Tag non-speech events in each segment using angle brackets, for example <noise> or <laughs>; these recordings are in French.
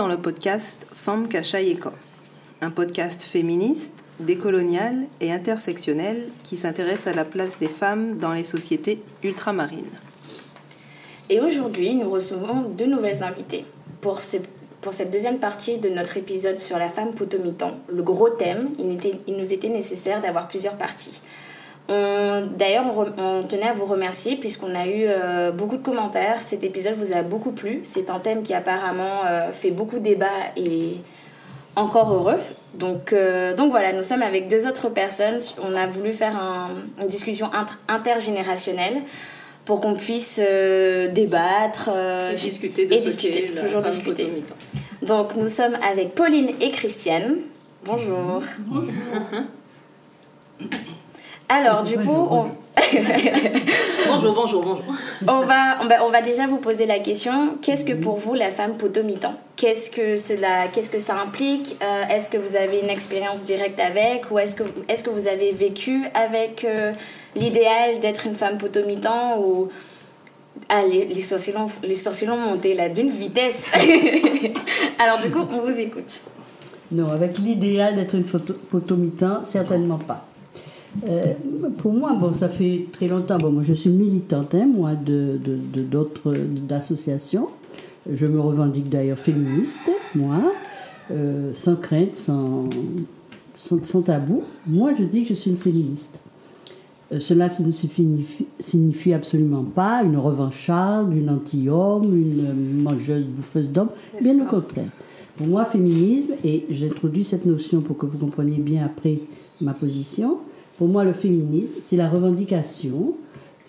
Dans le podcast Femme Kachayeko, un podcast féministe, décolonial et intersectionnel qui s'intéresse à la place des femmes dans les sociétés ultramarines. Et aujourd'hui, nous recevons deux nouvelles invitées. Pour, pour cette deuxième partie de notre épisode sur la femme potomitan, le gros thème, il, il nous était nécessaire d'avoir plusieurs parties. D'ailleurs, on, tenait à vous remercier puisqu'on a eu euh, beaucoup de commentaires. Cet épisode vous a beaucoup plu. C'est un thème qui apparemment euh, fait beaucoup de débat et encore heureux. Donc, euh, donc voilà, nous sommes avec deux autres personnes. On a voulu faire une discussion intergénérationnelle pour qu'on puisse débattre et discuter de et discuter, toujours discuter. Donc nous sommes avec Pauline et Christiane. Bonjour. Bonjour. <laughs> Alors, du coup, on... bonjour, bonjour, bonjour. <laughs> On va, on va, déjà vous poser la question qu'est-ce que pour vous la femme potomitan Qu'est-ce que cela, qu'est-ce que ça implique euh, Est-ce que vous avez une expérience directe avec, ou est-ce que, est-ce que vous avez vécu avec euh, l'idéal d'être une femme potomitan ou ah, les, les, sorciers l'ont monté là d'une vitesse. <laughs> Alors du coup, on vous écoute. Non, avec l'idéal d'être une potomitan, certainement pas. Euh, pour moi, bon, ça fait très longtemps. Bon, moi, je suis militante, hein, moi, de, d'autres d'associations. Je me revendique d'ailleurs féministe, moi, euh, sans crainte, sans, sans, tabou. Moi, je dis que je suis une féministe. Euh, cela ne signifie, signifie, absolument pas une revancharde, une anti-homme, une mangeuse bouffeuse d'hommes. Bien au contraire. Pour moi, féminisme, et j'introduis cette notion pour que vous compreniez bien après ma position, pour moi, le féminisme, c'est la revendication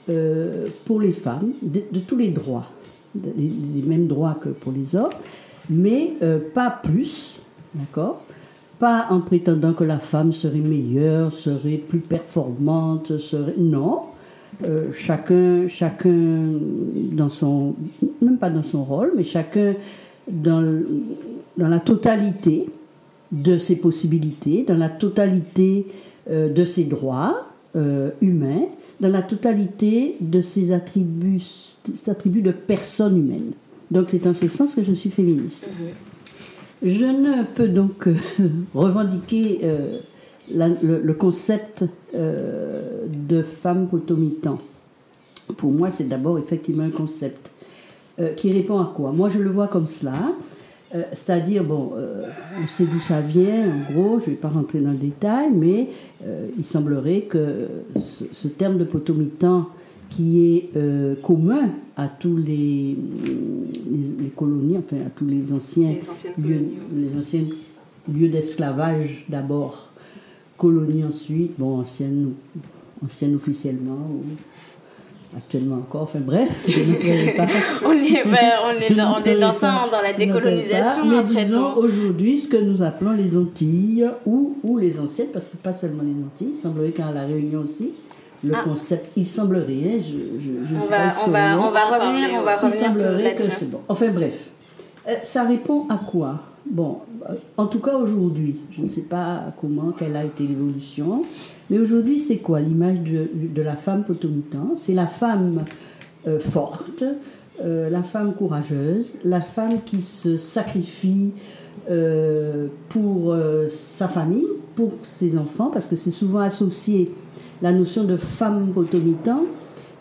euh, pour les femmes de, tous les droits, les, mêmes droits que pour les hommes, mais euh, pas plus, d'accord? Pas en prétendant que la femme serait meilleure, serait plus performante, serait... Non, euh, chacun, chacun dans son... même pas dans son rôle, mais chacun dans, dans la totalité de ses possibilités, dans la totalité de ses droits euh, humains dans la totalité de ses attributs, de personne humaine. Donc c'est en ce sens que je suis féministe. Je ne peux donc euh, <laughs> revendiquer le, concept de femme potomitan. Pour moi, c'est d'abord effectivement un concept qui répond à quoi? Moi, je le vois comme cela. Euh, c'est-à-dire, bon, euh, on sait d'où ça vient, en gros, je ne vais pas rentrer dans le détail, mais euh, il semblerait que ce, terme de potomitan, qui est commun à tous les, les, colonies, enfin à tous les anciens lieux, les anciens lieux d'esclavage d'abord, colonies ensuite, bon, anciennes, anciennes officiellement, actuellement encore, enfin bref, <laughs> on, est, ben, on, est dans, on est dans ça, dans la décolonisation. mais disons aujourd'hui ce que nous appelons les Antilles ou, ou les anciennes, parce que pas seulement les Antilles, il semblerait qu'à La Réunion aussi, le ah. concept, il semblerait, hein, je, je, on, va, on, va, on, va, revenir, on va revenir là-dessus. Bon. Enfin bref, euh, ça répond à quoi? Bon, en tout cas aujourd'hui, je ne sais pas comment, quelle a été l'évolution, mais aujourd'hui c'est quoi l'image de, la femme potomitan C'est la femme euh, forte, euh, la femme courageuse, la femme qui se sacrifie pour sa famille, pour ses enfants, parce que c'est souvent associé, la notion de femme potomitan,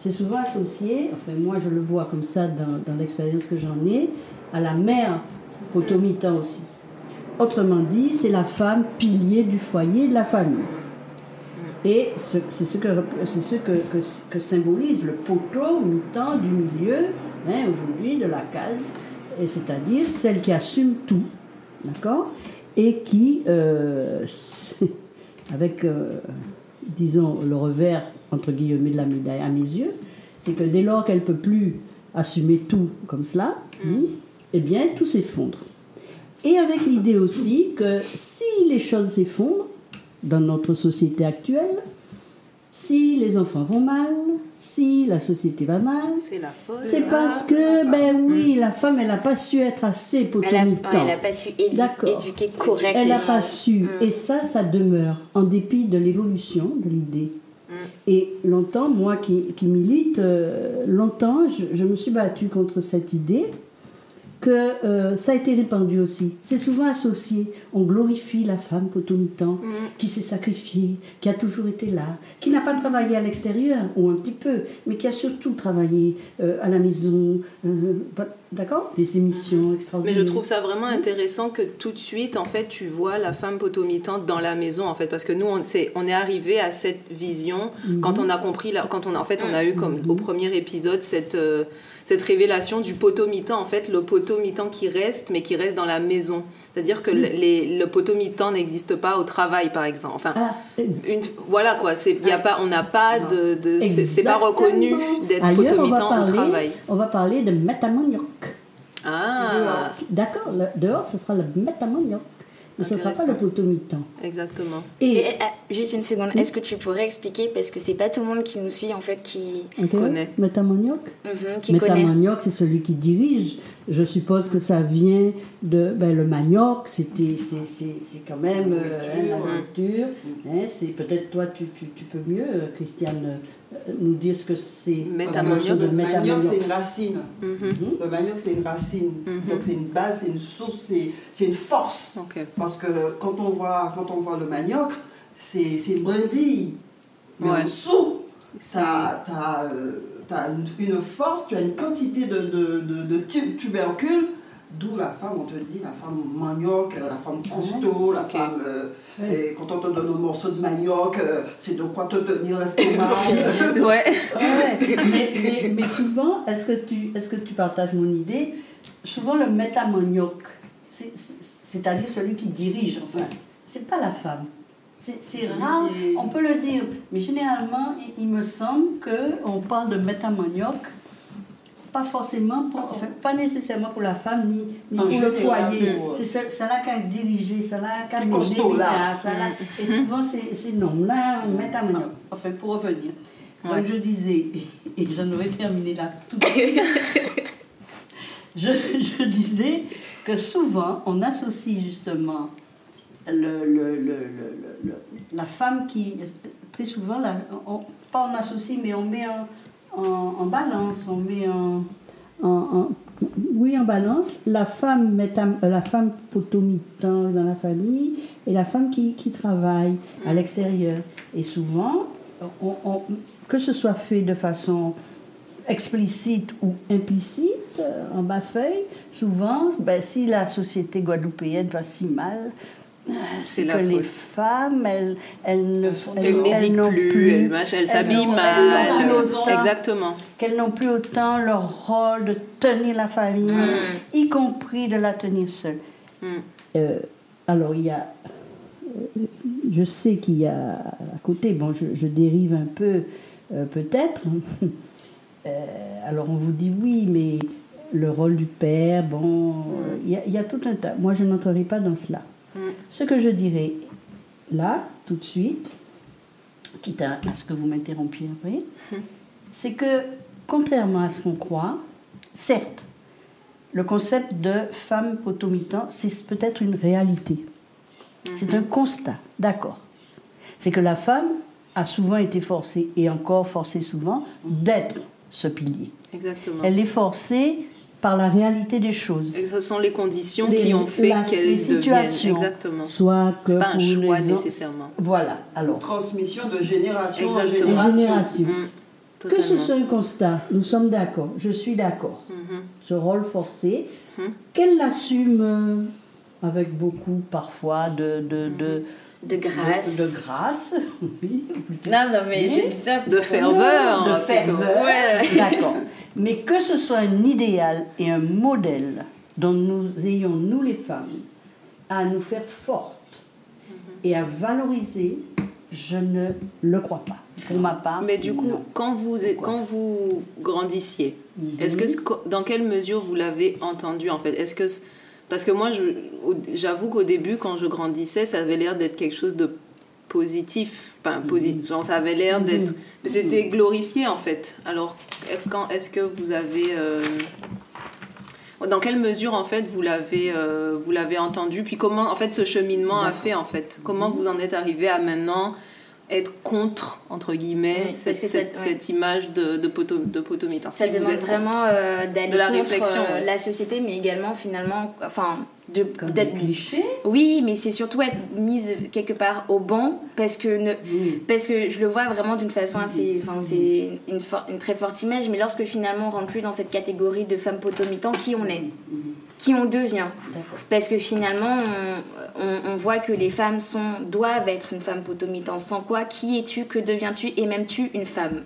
c'est souvent associé, enfin moi je le vois comme ça dans, dans l'expérience que j'en ai, à la mère potomitan aussi. Autrement dit, c'est la femme pilier du foyer de la famille. Et c'est ce, que, ce que, que, symbolise le poteau mi-temps du milieu, hein, aujourd'hui, de la case, c'est-à-dire celle qui assume tout, d'accord? Et qui, euh, <laughs> avec, euh, disons, le revers, entre guillemets, de la médaille à mes yeux, c'est que dès lors qu'elle ne peut plus assumer tout comme cela, mm. eh bien, tout s'effondre. Et avec l'idée aussi que si les choses s'effondrent dans notre société actuelle, si les enfants vont mal, si la société va mal, c'est parce que, ben oui, la femme, elle n'a pas su être assez potomitante. Elle n'a pas su éduquer correctement. Elle n'a pas su. Mm. Et ça, ça demeure, en dépit de l'évolution de l'idée. Mm. Et longtemps, moi qui, qui milite, euh, longtemps, je, je, me suis battue contre cette idée que euh, ça a été répandu aussi. C'est souvent associé. On glorifie la femme potomitan Mm. qui s'est sacrifiée, qui a toujours été là, qui n'a pas travaillé à l'extérieur, ou un petit peu, mais qui a surtout travaillé euh, à la maison. euh, D'accord? Des émissions Mais extraordinaires. je trouve ça vraiment intéressant que tout de suite, en fait, tu vois la femme potomitante dans la maison, en fait, parce que nous, on, est, on est arrivé à cette vision quand on a compris, la- quand on, a- en fait, on a eu comme au premier épisode cette, cette révélation du potomitant, en fait, le potomitant qui reste, mais qui reste dans la maison. C'est-à-dire que le- les, le potomitant n'existe pas au travail, par exemple. Enfin, Ah, une, voilà quoi, c'est, y a pas, on n'a pas de, de c'est, pas reconnu d'être potomitant au travail. On va parler de métamanioc. Ah, D'accord, dehors, ce sera le métamanioc. Mais ce ne sera pas le Intéressant. potomitan. exactement. Et, Et, ah, juste une seconde, est-ce que tu pourrais expliquer, parce que c'est pas tout le monde qui nous suit en fait qui, connaît. métamanioc qui connaît. Métamanioc, c'est celui qui dirige. Je suppose que ça vient de. Ben, le manioc, c'était, c'est, c'est, c'est quand même euh, hein, la nourriture. Hein, c'est, peut-être toi, tu, tu, tu peux mieux, euh, Christiane, euh, nous dire ce que c'est. De Le manioc, c'est une racine. Le manioc, c'est une racine. Donc, c'est une base, c'est une source, c'est, c'est une force. Parce que quand on voit, quand on voit le manioc, c'est, c'est une brindille. Mais Ouais. en dessous, tu as, une, force, tu as une quantité de, de, de, de tu- tubercules. D'où la femme, on te dit, la femme manioc, euh, la femme costaud, la femme. euh, et quand on te donne un morceau de manioc, euh, c'est de quoi te tenir l'estomac. <laughs> Ouais. <laughs> Ouais, mais, mais, mais souvent, est-ce que, tu, est-ce que tu partages mon idée? Souvent, le métamanioc, c'est, c'est- c'est-à-dire celui qui dirige, enfin, c'est pas la femme. C'est, rare, est- on peut le dire, mais généralement, il, il me semble qu'on parle de métamanioc, pas forcément, pour, enfin, pas nécessairement pour la femme ni, ni pour le foyer. pour- C'est ce- celle-là qui a dirigé, celle-là qui a Qui mené là. bien, celle-là- Et souvent, c'est, c'est non, là, métamanioc. Enfin, pour revenir. Ouais. Donc je disais, <laughs> et j'en aurais terminé là tout de suite. <laughs> je, je disais que souvent on associe justement le, le- le- la femme qui, très souvent, la- on- pas on associe, mais on met en, en- en balance, on met en, oui, en balance, la femme, métam- euh, la femme potomitan dans la famille et la femme qui, qui travaille à l'extérieur. Et souvent, on- on- que ce soit fait de façon explicite ou implicite, euh, en bas feuille, souvent, ben, si la société guadeloupéenne va si mal, C'est que les femmes, elles, elles ne Elle elles- n'éduque elles n'ont plus, elles s'habille n'ont- mal. elles autant- Exactement. qu'elles n'ont plus autant leur rôle de tenir la famille, y compris de la tenir seule. Mm. Euh, alors, il y a. euh, Je sais qu'il y a à côté, bon, je, je dérive un peu, euh, peut-être. <laughs> Euh, alors, on vous dit oui, mais le rôle du père, bon, y, a- il y a tout un tas. Moi, je n'entrerai pas dans cela. Mm. Ce que je dirais là, tout de suite, quitte à, à ce que vous m'interrompiez après, c'est que, contrairement à ce qu'on croit, certes, le concept de femme potomitan, c'est peut-être une réalité. C'est un constat, d'accord. C'est que la femme a souvent été forcée, et encore forcée souvent, d'être ce pilier. Exactement. Elle est forcée par la réalité des choses. Et ce sont les conditions Les- qui ont fait qu'elles situations. Exactement. Soit que pas un choix les nécessairement. Voilà, alors. Transmission de génération en Exactement. Génération. générations. Mm. Que ce soit un constat, nous sommes d'accord, je suis d'accord. Mhm. Ce rôle forcé, Mhm. qu'elle l'assume euh, avec beaucoup parfois de, de, de, De grâce. de, de grâce. <laughs> oui, ou plutôt- Non, non, mais Oui. je dis ça De ferveur. de ferveur. Ouais. D'accord. <laughs> Mais que ce soit un idéal et un modèle dont nous ayons, nous les femmes, à nous faire fortes et à valoriser, je ne le crois pas. Pour ma part. Mais du coup, non. quand vous, quand vous grandissiez, Mhm. est-ce que dans quelle mesure vous l'avez entendu en fait? Est-ce que parce que moi, j'avoue qu'au début, quand je grandissais, ça avait l'air d'être quelque chose de positif, enfin positif, genre ça avait l'air d'être, Mhm. mais c'était glorifié en fait. Alors, est-ce, quand, est-ce que vous avez, euh, dans quelle mesure en fait vous l'avez, euh, vous l'avez entendu, puis comment en fait ce cheminement a fait en fait, comment vous en êtes arrivé à maintenant être contre, entre guillemets, Oui, cette, cette, ça- ouais. cette image de, de, poto, de potomitan. Ça Si vous demande êtes vraiment euh, d'aller De la contre réflexion, euh, ouais. la société, mais également finalement, enfin, d'être clichés. Oui, mais c'est surtout être mise quelque part au banc parce que ne, Oui. parce que je le vois vraiment d'une façon assez enfin c'est une, for- une très forte image mais lorsque finalement on rentre plus dans cette catégorie de femme potomitan qui on est? Qui on devient parce que finalement on, on- on voit que les femmes sont doivent être une femme potomitan sans quoi qui es-tu que deviens-tu et même tu une femme?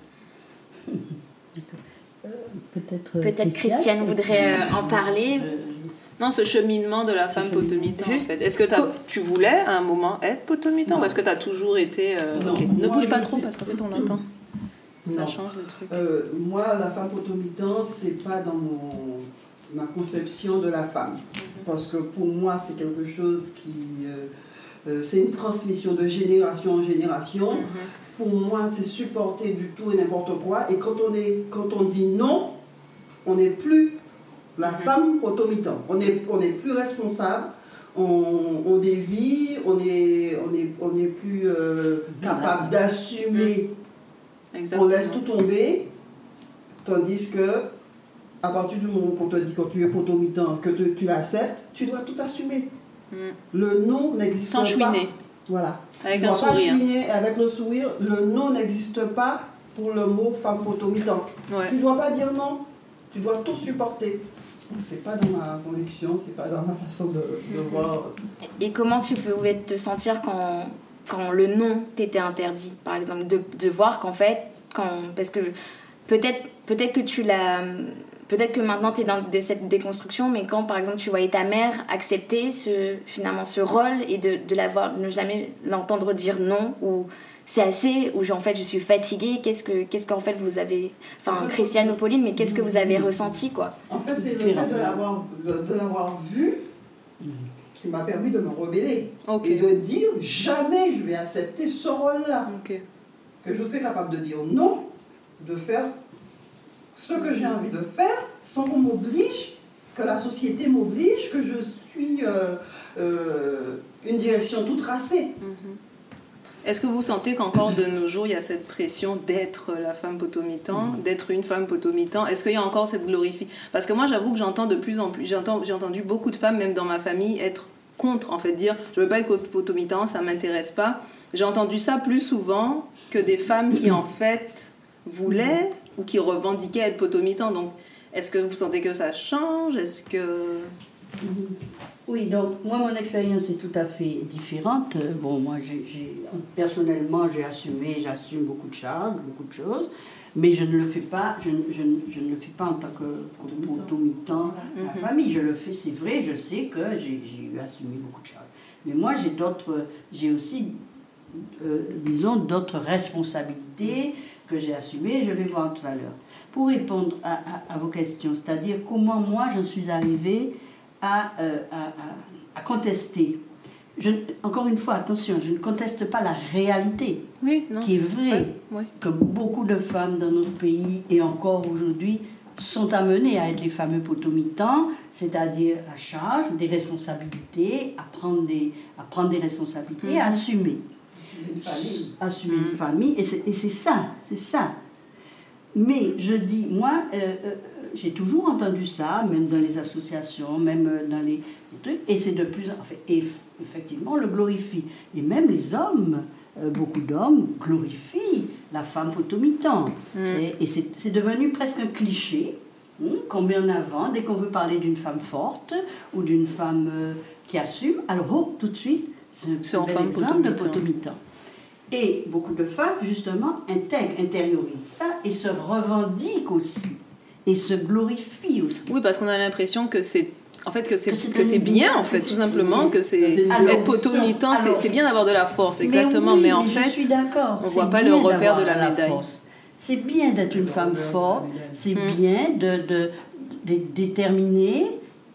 Peut-être. euh, peut-être Christiane voudrait euh, en parler Euh, Non, ce cheminement de la femme potomitan. Juste- en fait. Est-ce que tu voulais à un moment être potomitan ou est-ce que tu as toujours été. euh, Non. Ne moi, bouge pas trop parce qu'en fait on l'entend. Ça change le truc. Euh, moi, la femme potomitan, c'est pas dans mon, ma conception de la femme. Parce que pour moi, c'est quelque chose qui. euh, euh, c'est une transmission de génération en génération. Mhm. Pour moi, c'est supporter du tout et n'importe quoi. Et quand on, est, quand on dit non, on n'est plus la Mhm. femme potomitan. On n'est on est plus responsable. On, on dévie, on est, on est, on est plus euh, capable d'assumer on Exactement. laisse tout tomber, tandis que à partir du moment qu'on te dit quand tu es potomitan, que tu, tu l'acceptes, tu dois tout assumer. Mm. Le non n'existe Sans pas. chouiner, Voilà. avec tu un dois pas sourire. chouiner avec le sourire. Le non n'existe pas pour le mot femme potomitan. Ouais. Tu dois pas dire non. Tu dois tout supporter. C'est pas dans ma conviction, c'est pas dans ma façon de, de voir. Et comment tu pouvais te sentir quand, quand le non t'était interdit, par exemple De, de voir qu'en fait, quand, parce que peut-être peut que tu l'as. Peut-être que maintenant tu es dans de cette déconstruction, mais quand par exemple tu voyais ta mère accepter ce, finalement ce rôle et de, de l'avoir, ne jamais l'entendre dire non, ou c'est assez, ou en fait je suis fatiguée, qu'est-ce que qu'est-ce qu'en fait vous avez. Enfin, Christiane ou Pauline, mais qu'est-ce que vous avez ressenti quoi? En fait, c'est le fait de l'avoir, de l'avoir vu qui m'a permis de me rebeller. Et de dire jamais je vais accepter ce rôle-là. Que je serai capable de dire non, de faire ce que j'ai envie de faire sans qu'on m'oblige, que la société m'oblige, que je suis euh, euh, une direction toute tracée. Mhm. Est-ce que vous sentez qu'encore de nos jours, il y a cette pression d'être la femme potomitan, d'être une femme potomitan Est-ce qu'il y a encore cette glorification Parce que moi, j'avoue que j'entends de plus en plus, j'entends, j'ai entendu beaucoup de femmes, même dans ma famille, être contre, en fait, dire je veux pas être potomitan, ça m'intéresse pas. J'ai entendu ça plus souvent que des femmes qui, en fait, voulaient ou qui revendiquaient être potomitan. Donc, est-ce que vous sentez que ça change? Est-ce que. Oui, donc moi, mon expérience est tout à fait différente. Bon, moi, j'ai- personnellement, j'ai assumé, j'assume beaucoup de charges, beaucoup de choses, mais je ne le fais pas, je, ne- je ne- je ne le fais pas en tant que potomitan à la Mhm. famille. Je le fais, c'est vrai, je sais que j'ai, j'ai eu assumé beaucoup de charges. Mais moi, j'ai d'autres, j'ai aussi, euh, disons, d'autres responsabilités que j'ai assumées, je vais voir tout à l'heure. Pour répondre à, à- à vos questions, c'est-à-dire comment moi, j'en suis arrivée à, euh, à, contester. Je, encore une fois, attention, je ne conteste pas la réalité, Oui, non qui est vraie, que beaucoup de femmes dans notre pays et encore aujourd'hui sont amenées à être les fameux potomitans, c'est-à-dire à charge des responsabilités, à prendre des, à prendre des responsabilités, à Mhm. Assumer Une famille. assumer une Mm. famille, et c'est ça, c'est ça. Mais je dis, moi, euh, euh, j'ai toujours entendu ça, même dans les associations, même euh, dans les, les trucs, et c'est de plus en fait, et effectivement, on le glorifie. Et même les hommes, euh, beaucoup d'hommes glorifient la femme potomitan. Mm. Et, et c'est c'est devenu presque un cliché hein, qu'on met en avant dès qu'on veut parler d'une femme forte ou d'une femme euh, qui assume. Alors, oh, tout de suite, c'est un bel exemple de potomitan. Et beaucoup de femmes, justement, intègrent, intériorisent ça et se revendiquent aussi. Et se glorifient aussi. Oui, parce qu'on a l'impression que c'est en fait que c'est Que c'est bien en fait tout simplement que c'est être glorification. potomitan c'est bien d'avoir de la force exactement oui, mais en je fait suis d'accord. on voit pas le revers de d'avoir la médaille. C'est bien d'être une femme forte, c'est bien de, de, d'être déterminée.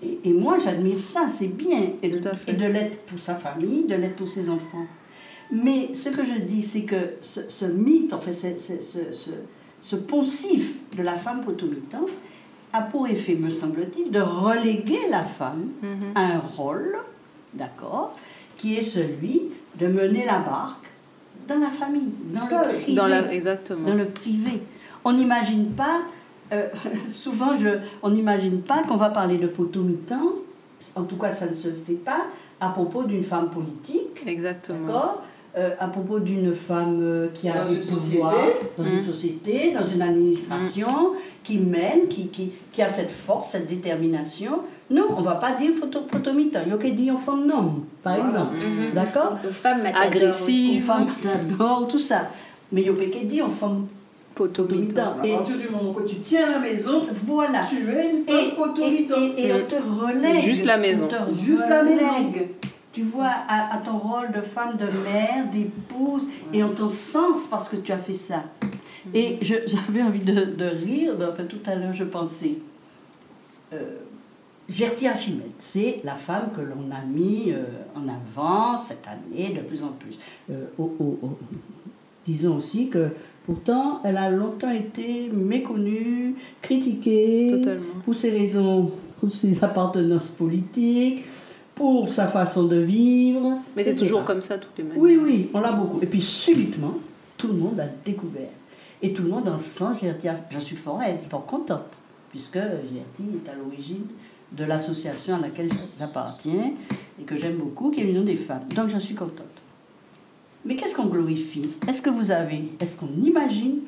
Et, et moi, j'admire ça, c'est bien. Et de, Tout à fait. et de l'être pour sa famille, de l'être pour ses enfants. Mais ce que je dis, c'est que ce, ce mythe, en fait, ce, ce, ce, poncif de la femme potomitan a pour effet, me semble-t-il, de reléguer la femme Mhm. à un rôle, d'accord, qui est celui de mener la barque, dans la famille, dans Seul. le privé. Dans la, exactement. dans le privé. On n'imagine pas, euh, <laughs> souvent je, on n'imagine pas qu'on va parler de potomitan, en tout cas ça ne se fait pas, à propos d'une femme politique, Exactement. d'accord? Euh, à propos d'une femme euh, qui a Dans pouvoirs, société. dans une Mm. société, dans une administration, qui mène, qui, qui, qui a cette force, cette détermination. Non, on ne va pas dire photo, potomitan, il y a que dire femme non, par Voilà. exemple. Mhm. D'accord? Une aussi. femme d'abord, tout ça. Mais il y a que dire en femme Potomitan. Et- À partir du moment que tu tiens la maison, Voilà. tu es une Et, femme et, potomitan. et- et on te relègue. Juste la maison. On te Juste la maison. relègue. Tu vois, à, à ton rôle de femme, de mère, d'épouse, et on t'en sens parce que tu as fait ça. Et je- <laughs> j'avais envie de, de rire, enfin tout à l'heure je pensais. Euh, Gertie Archimède, c'est la femme que l'on a mis euh, en avant cette année de plus en plus. Euh, disons aussi que pourtant elle a longtemps été méconnue, critiquée Totalement. pour ses raisons, pour ses appartenances politiques, pour sa façon de vivre. Mais c'est toujours comme ça, toutes les manières. Oui, oui, on l'a beaucoup. Et puis subitement, tout le monde a découvert. Et tout le monde en sent Gertie. J'en suis fort aise, fort contente, puisque Gertie est à l'origine de l'association à laquelle j'appartiens et que j'aime beaucoup, qui est l'Union des femmes. Donc j'en suis contente. Mais qu'est-ce qu'on glorifie? Est-ce que vous avez, est-ce qu'on imagine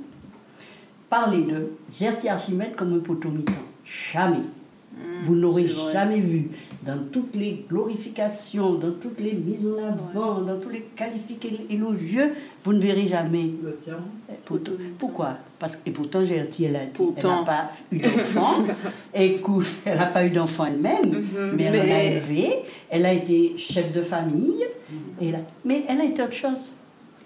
parler de Gertie Archimède comme un potomitan Jamais. Vous n'aurez jamais vu dans toutes les glorifications, dans toutes les mises en avant, dans tous les qualifiés élogieux, vous ne verrez jamais. Le tien. Poto- Pourquoi? Parce et pourtant, Gertie, elle a- elle n'a pas eu d'enfant. <laughs> Écoute, elle n'a pas eu d'enfant elle-même, mais elle en a Mais- élevé. Elle a été chef de famille. Et elle a- mais elle a été autre chose.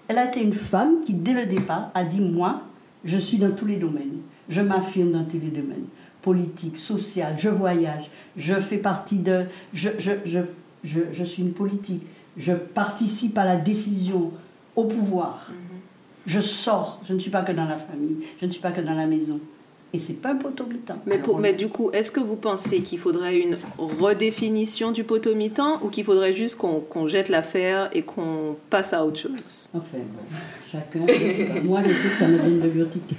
Elle a été une femme qui, dès le départ, a dit Moi, je suis dans tous les domaines. Je m'affirme dans tous les domaines. Politique, social, je voyage, je fais partie de. Je, je, je, je, je suis une politique. Je participe à la décision, au pouvoir. Je sors. Je ne suis pas que dans la famille. Je ne suis pas que dans la maison. Et c'est pas un potomitan. Mais, pour- mais du coup, est-ce que vous pensez qu'il faudrait une redéfinition du potomitan ou qu'il faudrait juste qu'on jette l'affaire et qu'on passe à autre chose? Enfin, bon, chacun. je sais pas. Moi, je sais que ça me donne de l'urticaire.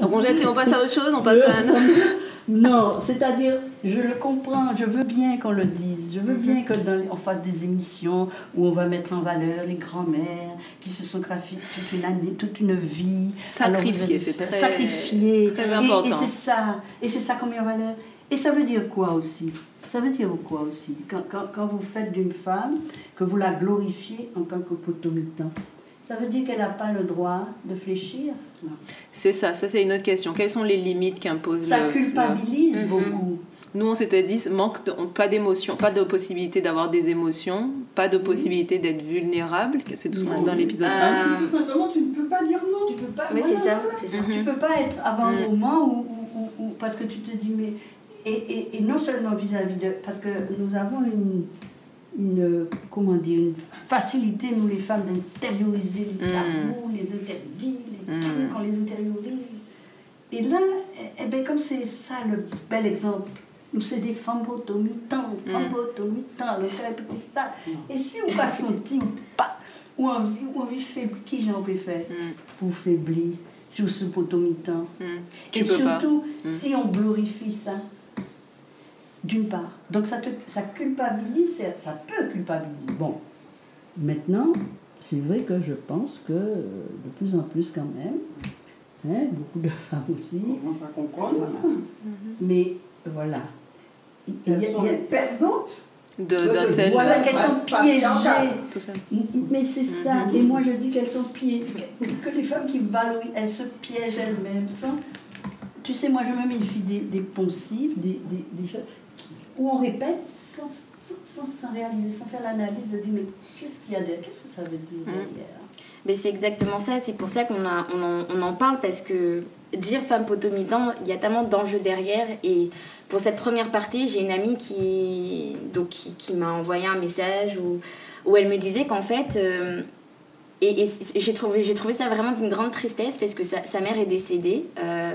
Donc on jette et on passe à autre chose, on passe à un autre Non, c'est-à-dire, je le comprends, je veux bien qu'on le dise, je veux bien que dans, on fasse des émissions où on va mettre en valeur les grands-mères qui se sont graphiques toute une année, toute une vie. Sacrifiées, c'est très- sacrifiées. très Et- important. Et, c'est ça, et c'est ça qu'on met en valeur. Et ça veut dire quoi aussi? Ça veut dire quoi aussi? Quand, quand, quand vous faites d'une femme, que vous la glorifiez en tant que potomitan, ça veut dire qu'elle n'a pas le droit de fléchir C'est ça, ça c'est une autre question. Quelles sont les limites qu'impose Ça le- culpabilise Mhm. beaucoup. Nous, on s'était dit, manque de- pas d'émotion, pas de possibilité d'avoir des émotions, pas de possibilité d'être vulnérable, c'est tout ce qu'on a dans l'épisode Euh, 1. Tout simplement, tu ne peux pas dire non. Tu peux pas. Oui, c'est voilà, ça, voilà. c'est ça. Tu peux pas être avant un Mm. moment où, où- où- où- parce que tu te dis mais et, et, et non seulement vis-à-vis de parce que nous avons une une comment dire une facilité nous les femmes d'intérioriser les Mm. tabous, les interdits, les Mm. trucs, on les intériorise. Et là, eh, eh ben comme c'est ça le bel exemple. Nous, c'est des femmes potomitans, femmes Mm. potomitans, le tel petit ça. Et si on pas senti ou pas, ou envie, ou envie faible, qui j'en peux faire pour faiblir sur ce potomitan. mm. Et surtout, si on glorifie ça, d'une part. Donc ça, te, ça culpabilise, ça, ça peut culpabiliser. Bon, maintenant, c'est vrai que je pense que euh, de plus en plus quand même, hein, beaucoup de <laughs> femmes aussi, On commence à comprendre. voilà. mais voilà. Il y a- Elles sont il y a- des perdantes. De, De ce- voilà qu'elles sont piégées. tout ça. Mais c'est ça, et moi je dis qu'elles sont piégées, que, que les femmes qui valorisent, elles se piègent elles-mêmes. sans- Tu sais, moi je me méfie des, des poncifs, des, des, des choses où on répète sans, sans, réaliser, sans faire l'analyse de dire mais qu'est-ce qu'il y a derrière, qu'est-ce que ça veut dire Mm. derrière Mais c'est exactement ça, c'est pour ça qu'on a- on en, on en parle parce que dire femme potomitan, il y a tellement d'enjeux derrière. Et pour cette première partie, j'ai une amie qui, donc, qui, qui m'a envoyé un message où, où elle me disait qu'en fait, euh, et, j'ai trouvé, ça vraiment d'une grande tristesse parce que sa, sa mère est décédée euh,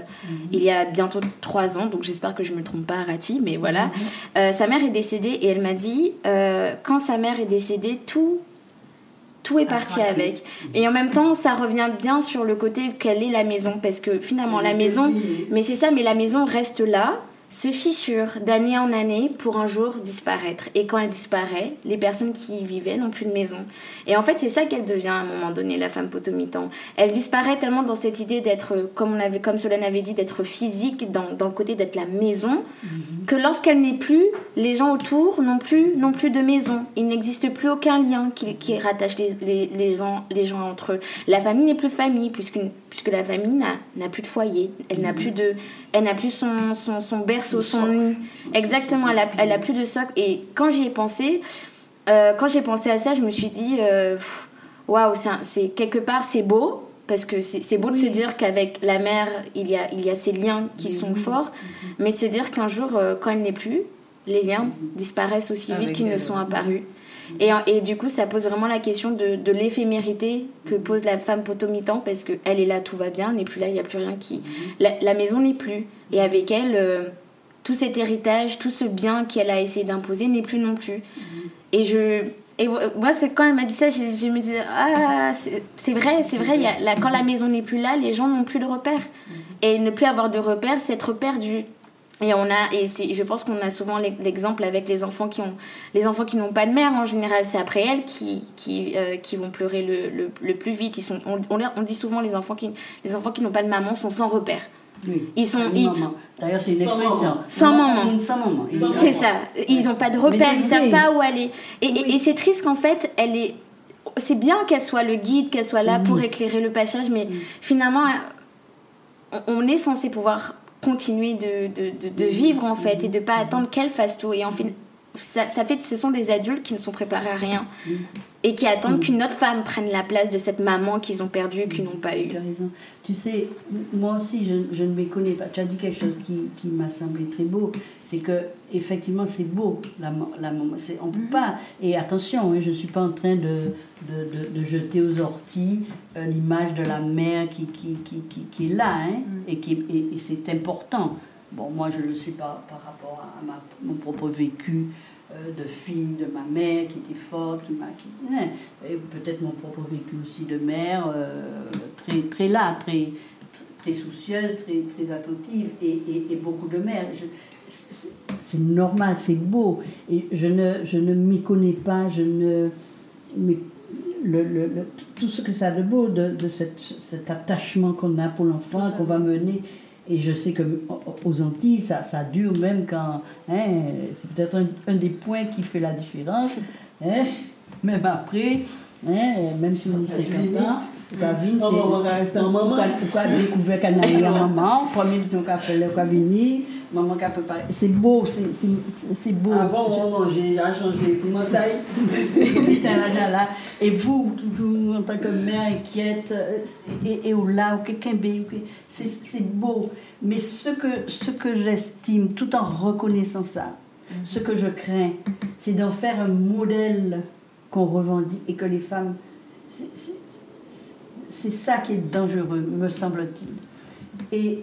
il y a bientôt trois ans, donc j'espère que je ne me trompe pas, Rati, mais voilà. Euh, sa mère est décédée et elle m'a dit, euh, quand sa mère est décédée, tout tout est parti avec. Et en même temps, ça revient bien sur le côté quelle est la maison, parce que finalement, la maison, mais c'est ça, mais la maison reste là se fissure d'année en année pour un jour disparaître. Et quand elle disparaît, les personnes qui y vivaient n'ont plus de maison. Et en fait, c'est ça qu'elle devient à un moment donné, la femme potomitan. Elle disparaît tellement dans cette idée d'être, comme, on avait, comme Solène avait dit, d'être physique, dans, dans, le côté d'être la maison, mhm. que lorsqu'elle n'est plus, les gens autour n'ont plus, n'ont plus de maison. Il n'existe plus aucun lien qui, qui rattache les, les, les, gens, les gens entre eux. La famille n'est plus famille, puisque, puisque la famille n'a plus de foyer. Elle n'a mhm. plus de elle n'a plus son, son, son berceau, son nid. Exactement, elle a, elle a, plus de socle. Et quand j'y ai pensé, euh, quand j'ai pensé à ça, je me suis dit, euh, waouh, c'est quelque part, c'est beau. Parce que c'est beau de se dire qu'avec la mère, il y, a, il y a ces liens qui sont forts, mais de se dire qu'un jour, euh, quand elle n'est plus, les liens disparaissent aussi vite qu'ils ne sont apparus. Et, et, du coup, ça pose vraiment la question de, de l'éphémérité que pose la femme potomitan parce qu'elle est là, tout va bien, elle n'est plus là, il n'y a plus rien qui. La, maison n'est plus. Et avec elle, euh, tout cet héritage, tout ce bien qu'elle a essayé d'imposer n'est plus non plus. Et je. Et moi, quand elle m'a dit ça, je, je me disais, ah, c'est vrai, c'est vrai, quand la maison n'est plus là, les gens n'ont plus de repères. Et ne plus avoir de repères, c'est être perdu. Et on a et je pense qu'on a souvent l'exemple avec les enfants qui ont les enfants qui n'ont pas de mère en général c'est après elles qui qui, euh, qui vont pleurer le, le, plus vite ils sont on, on, dit souvent les enfants qui les enfants qui n'ont pas de maman sont sans repère oui. Ils sont. D'ailleurs, c'est une expression. Sans maman. Sans maman. C'est ça. Ils n'ont pas de repère, ils ne savent pas où aller. Et, et, c'est triste qu'en fait, elle est. C'est bien qu'elle soit le guide, qu'elle soit là pour éclairer le passage, mais finalement, on est censé pouvoir continuer de, de, de, vivre en fait et de pas attendre qu'elle fasse tout. Et en fait, ça, ça, fait ce sont des adultes qui ne sont préparés à rien et qui attendent qu'une autre femme prenne la place de cette maman qu'ils ont perdue, qu'ils n'ont pas eu. Tu as raison. Tu sais, moi aussi, je, je, ne me connais pas. Tu as dit quelque chose qui, qui m'a semblé très beau. C'est que effectivement, c'est beau, la, la maman. On peut pas. Et attention, hein, je ne suis pas en train de, de, de, jeter aux orties euh, l'image de la mère qui, qui, qui, qui, est là. Hein, mm. Et, qui, et, c'est important. Bon, moi, je le sais pas par rapport à ma, mon propre vécu de fille de ma mère qui était forte, qui m'a. Hein, et peut-être mon propre vécu aussi de mère, euh, très, très là, très, très soucieuse, très, très attentive, et, et, beaucoup de mères. C'est normal, c'est beau. Et je ne, je ne m'y connais pas, je ne. Mais le, le, tout ce que ça a de beau, de, de cette, cet attachement qu'on a pour l'enfant, qu'on va mener et je sais que aux Antilles, ça, ça dure même quand. Hein, c'est peut-être un, des points qui fait la différence. Hein, même après, hein, même si on dit 50 ans, Kavin, c'est. On va rester en maman. Pourquoi découvert qu'elle n'a eu en maman, <laughs> premier temps fait le Kavini, maman qui a préparé. C'est beau, c'est beau. Avant, on mangeait, a changé. <laughs> Et vous, toujours en tant que mère inquiète, et, et, au là, ou quelqu'un c'est beau. Mais ce que, ce que j'estime, tout en reconnaissant ça, ce que je crains, c'est d'en faire un modèle qu'on revendique et que les femmes. C'est ça qui est dangereux, me semble-t-il. Et euh, euh,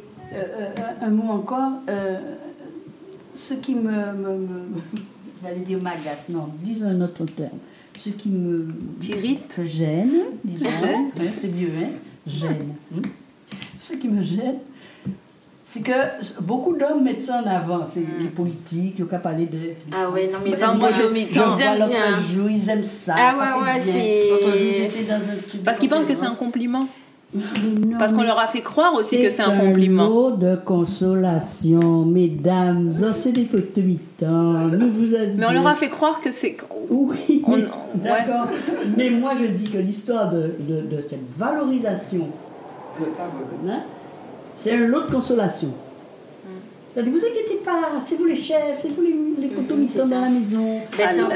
un mot encore, euh, ce qui me. me, <laughs> J'allais dire m'agace, non, disons un autre terme. Ce qui me. T'irrite Gêne, disons. <laughs> c'est mieux, hein Gêne. Hmm? Ce qui me gêne, c'est que beaucoup d'hommes mettent ça en avant. C'est hmm. les politiques, ils n'ont qu'à parler de. Ah ouais, non, mais ils aiment bien. Ils aiment bien. Ils aiment ça. Ah ouais, ouais, c'est. Parce qu'ils pensent que c'est un compliment. Parce qu'on leur a fait croire aussi que c'est un compliment. C'est un mot de consolation, mesdames. Oh, c'est des Nous vous Mais on leur a fait croire que c'est. Oui, d'accord. Mais moi, je dis que l'histoire de, de, de, cette valorisation, hein, c'est un lot de consolation. C'est-à-dire, vous inquiétez pas, c'est vous les chefs, c'est vous les, les mhm, potomitans dans la maison.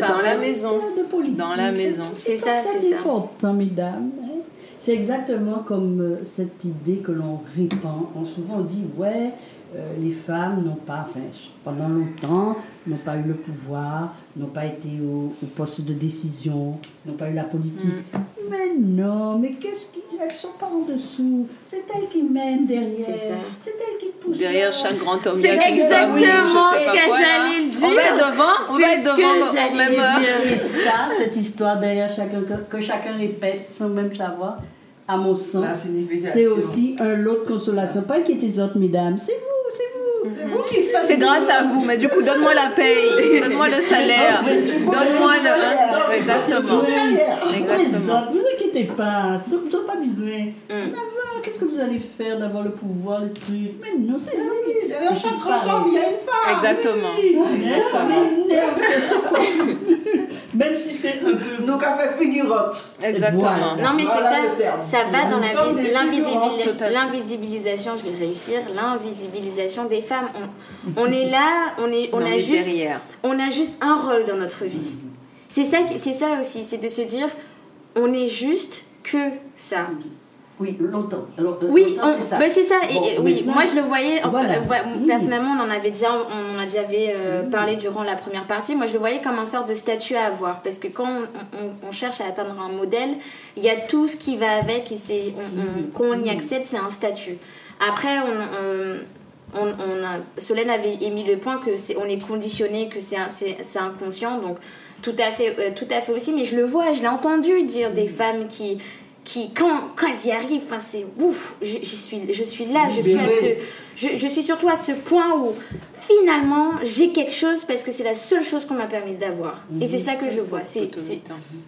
dans la maison. Dans la maison. C'est ça, c'est ça. C'est important, mesdames. C'est exactement comme euh, cette idée que l'on répand. On souvent dit, ouais, euh, les femmes n'ont pas, enfin, pendant longtemps, n'ont pas eu le pouvoir, n'ont pas été au, poste de décision, n'ont pas eu la politique. Mm. Mais non, mais qu'est-ce qu'ils elles sont pas en dessous. C'est elle qui mène derrière. C'est ça. C'est elle qui pousse. Derrière chaque grand homme. C'est exactement ce que j'allais On va être dire. devant, on C'est va devant au même heure. dire. Et ça, cette histoire derrière chacun, que, que chacun répète sans même savoir, à mon sens, c'est aussi un lot de consolation. Pas inquiétez les autres, mesdames, c'est vous, c'est vous. C'est vous qui faites C'est grâce à vous, mais du coup, donne-moi la paye, donne-moi le salaire, donne-moi le. hein, Exactement. Exactement. vous inquiétez pas, vous n'avez pas besoin. Qu'est-ce que vous allez faire d'avoir le pouvoir, le truc Mais non, c'est Oui, lui. Derrière Je suis chaque homme, il y a une femme. Exactement. <laughs> Même si c'est un peu. Nos cafés figurantes. Exactement. Voilà. Non, mais Voilà c'est ça. Ça va Nous dans la figurantes, totalement. l'invisibilisation, je vais réussir, l'invisibilisation des femmes. On, on est là, on, est, on, On a est juste, derrière. on a juste un rôle dans notre vie. C'est ça, ça aussi, c'est de se dire, on est juste que ça. Oui, longtemps. Oui, longtemps, on- c'est ça. bah, c'est ça. Et- Bon, et oui, moi je le voyais. Voilà. euh, voilà, Mm. Personnellement, on en avait déjà, on en a déjà avait, euh, parlé durant la première partie. Moi, je le voyais comme un sort de statut à avoir, parce que quand on, on- on cherche à atteindre un modèle, il y a tout ce qui va avec, et c'est, on, on- quand on y accède, c'est un statut. Après, on, on- on- on a, Solène avait émis le point que c'est, on est conditionné, que c'est, un- c'est, c'est inconscient, donc tout à fait, euh, tout à fait aussi. Mais je le vois, je l'ai entendu dire des femmes qui qui quand, quand elles y arrivent enfin c'est ouf. Je, j'y suis je suis là je suis à ce je, je suis surtout à ce point où finalement j'ai quelque chose parce que c'est la seule chose qu'on m'a permis d'avoir. Et c'est ça que je vois. C'est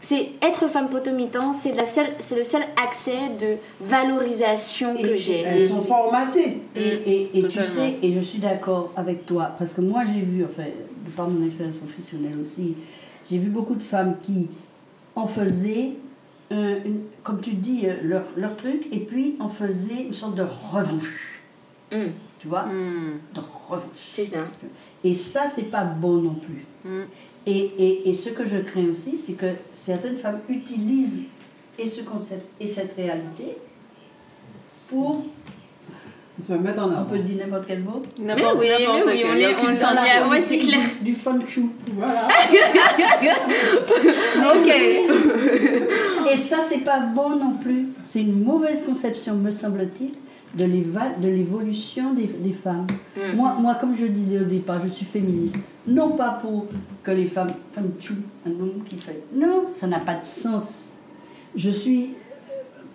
c'est être femme potomitan c'est la seule c'est le seul accès de valorisation que j'ai. Elles sont formatées. Et, et, et tu sais, et je suis d'accord avec toi, parce que moi j'ai vu, enfin, de par mon expérience professionnelle aussi, j'ai vu beaucoup de femmes qui en faisaient, une- comme tu dis, euh, leur, leur truc, et puis en faisaient une sorte de revanche. Hum, Tu vois Hmm. De revanche. c'est ça Et ça, c'est pas bon non plus. Mm. Et, et, et ce que je crains aussi, c'est que certaines femmes utilisent et ce concept et cette réalité pour, Se mettre en on avant. peut dire n'importe quel mot, N'importe oui, mais on est- on- on a- ouais, c'est clair. Du, fun chou. Voilà. <laughs> Ok. Et ça, c'est pas bon non plus. C'est une mauvaise conception, me semble-t-il, de l'évolution des, des femmes. Mm. Moi, moi, comme je disais au départ, je suis féministe. Non pas pour que les femmes, femme chou, un homme qui fait. Non, ça n'a pas de sens. Je suis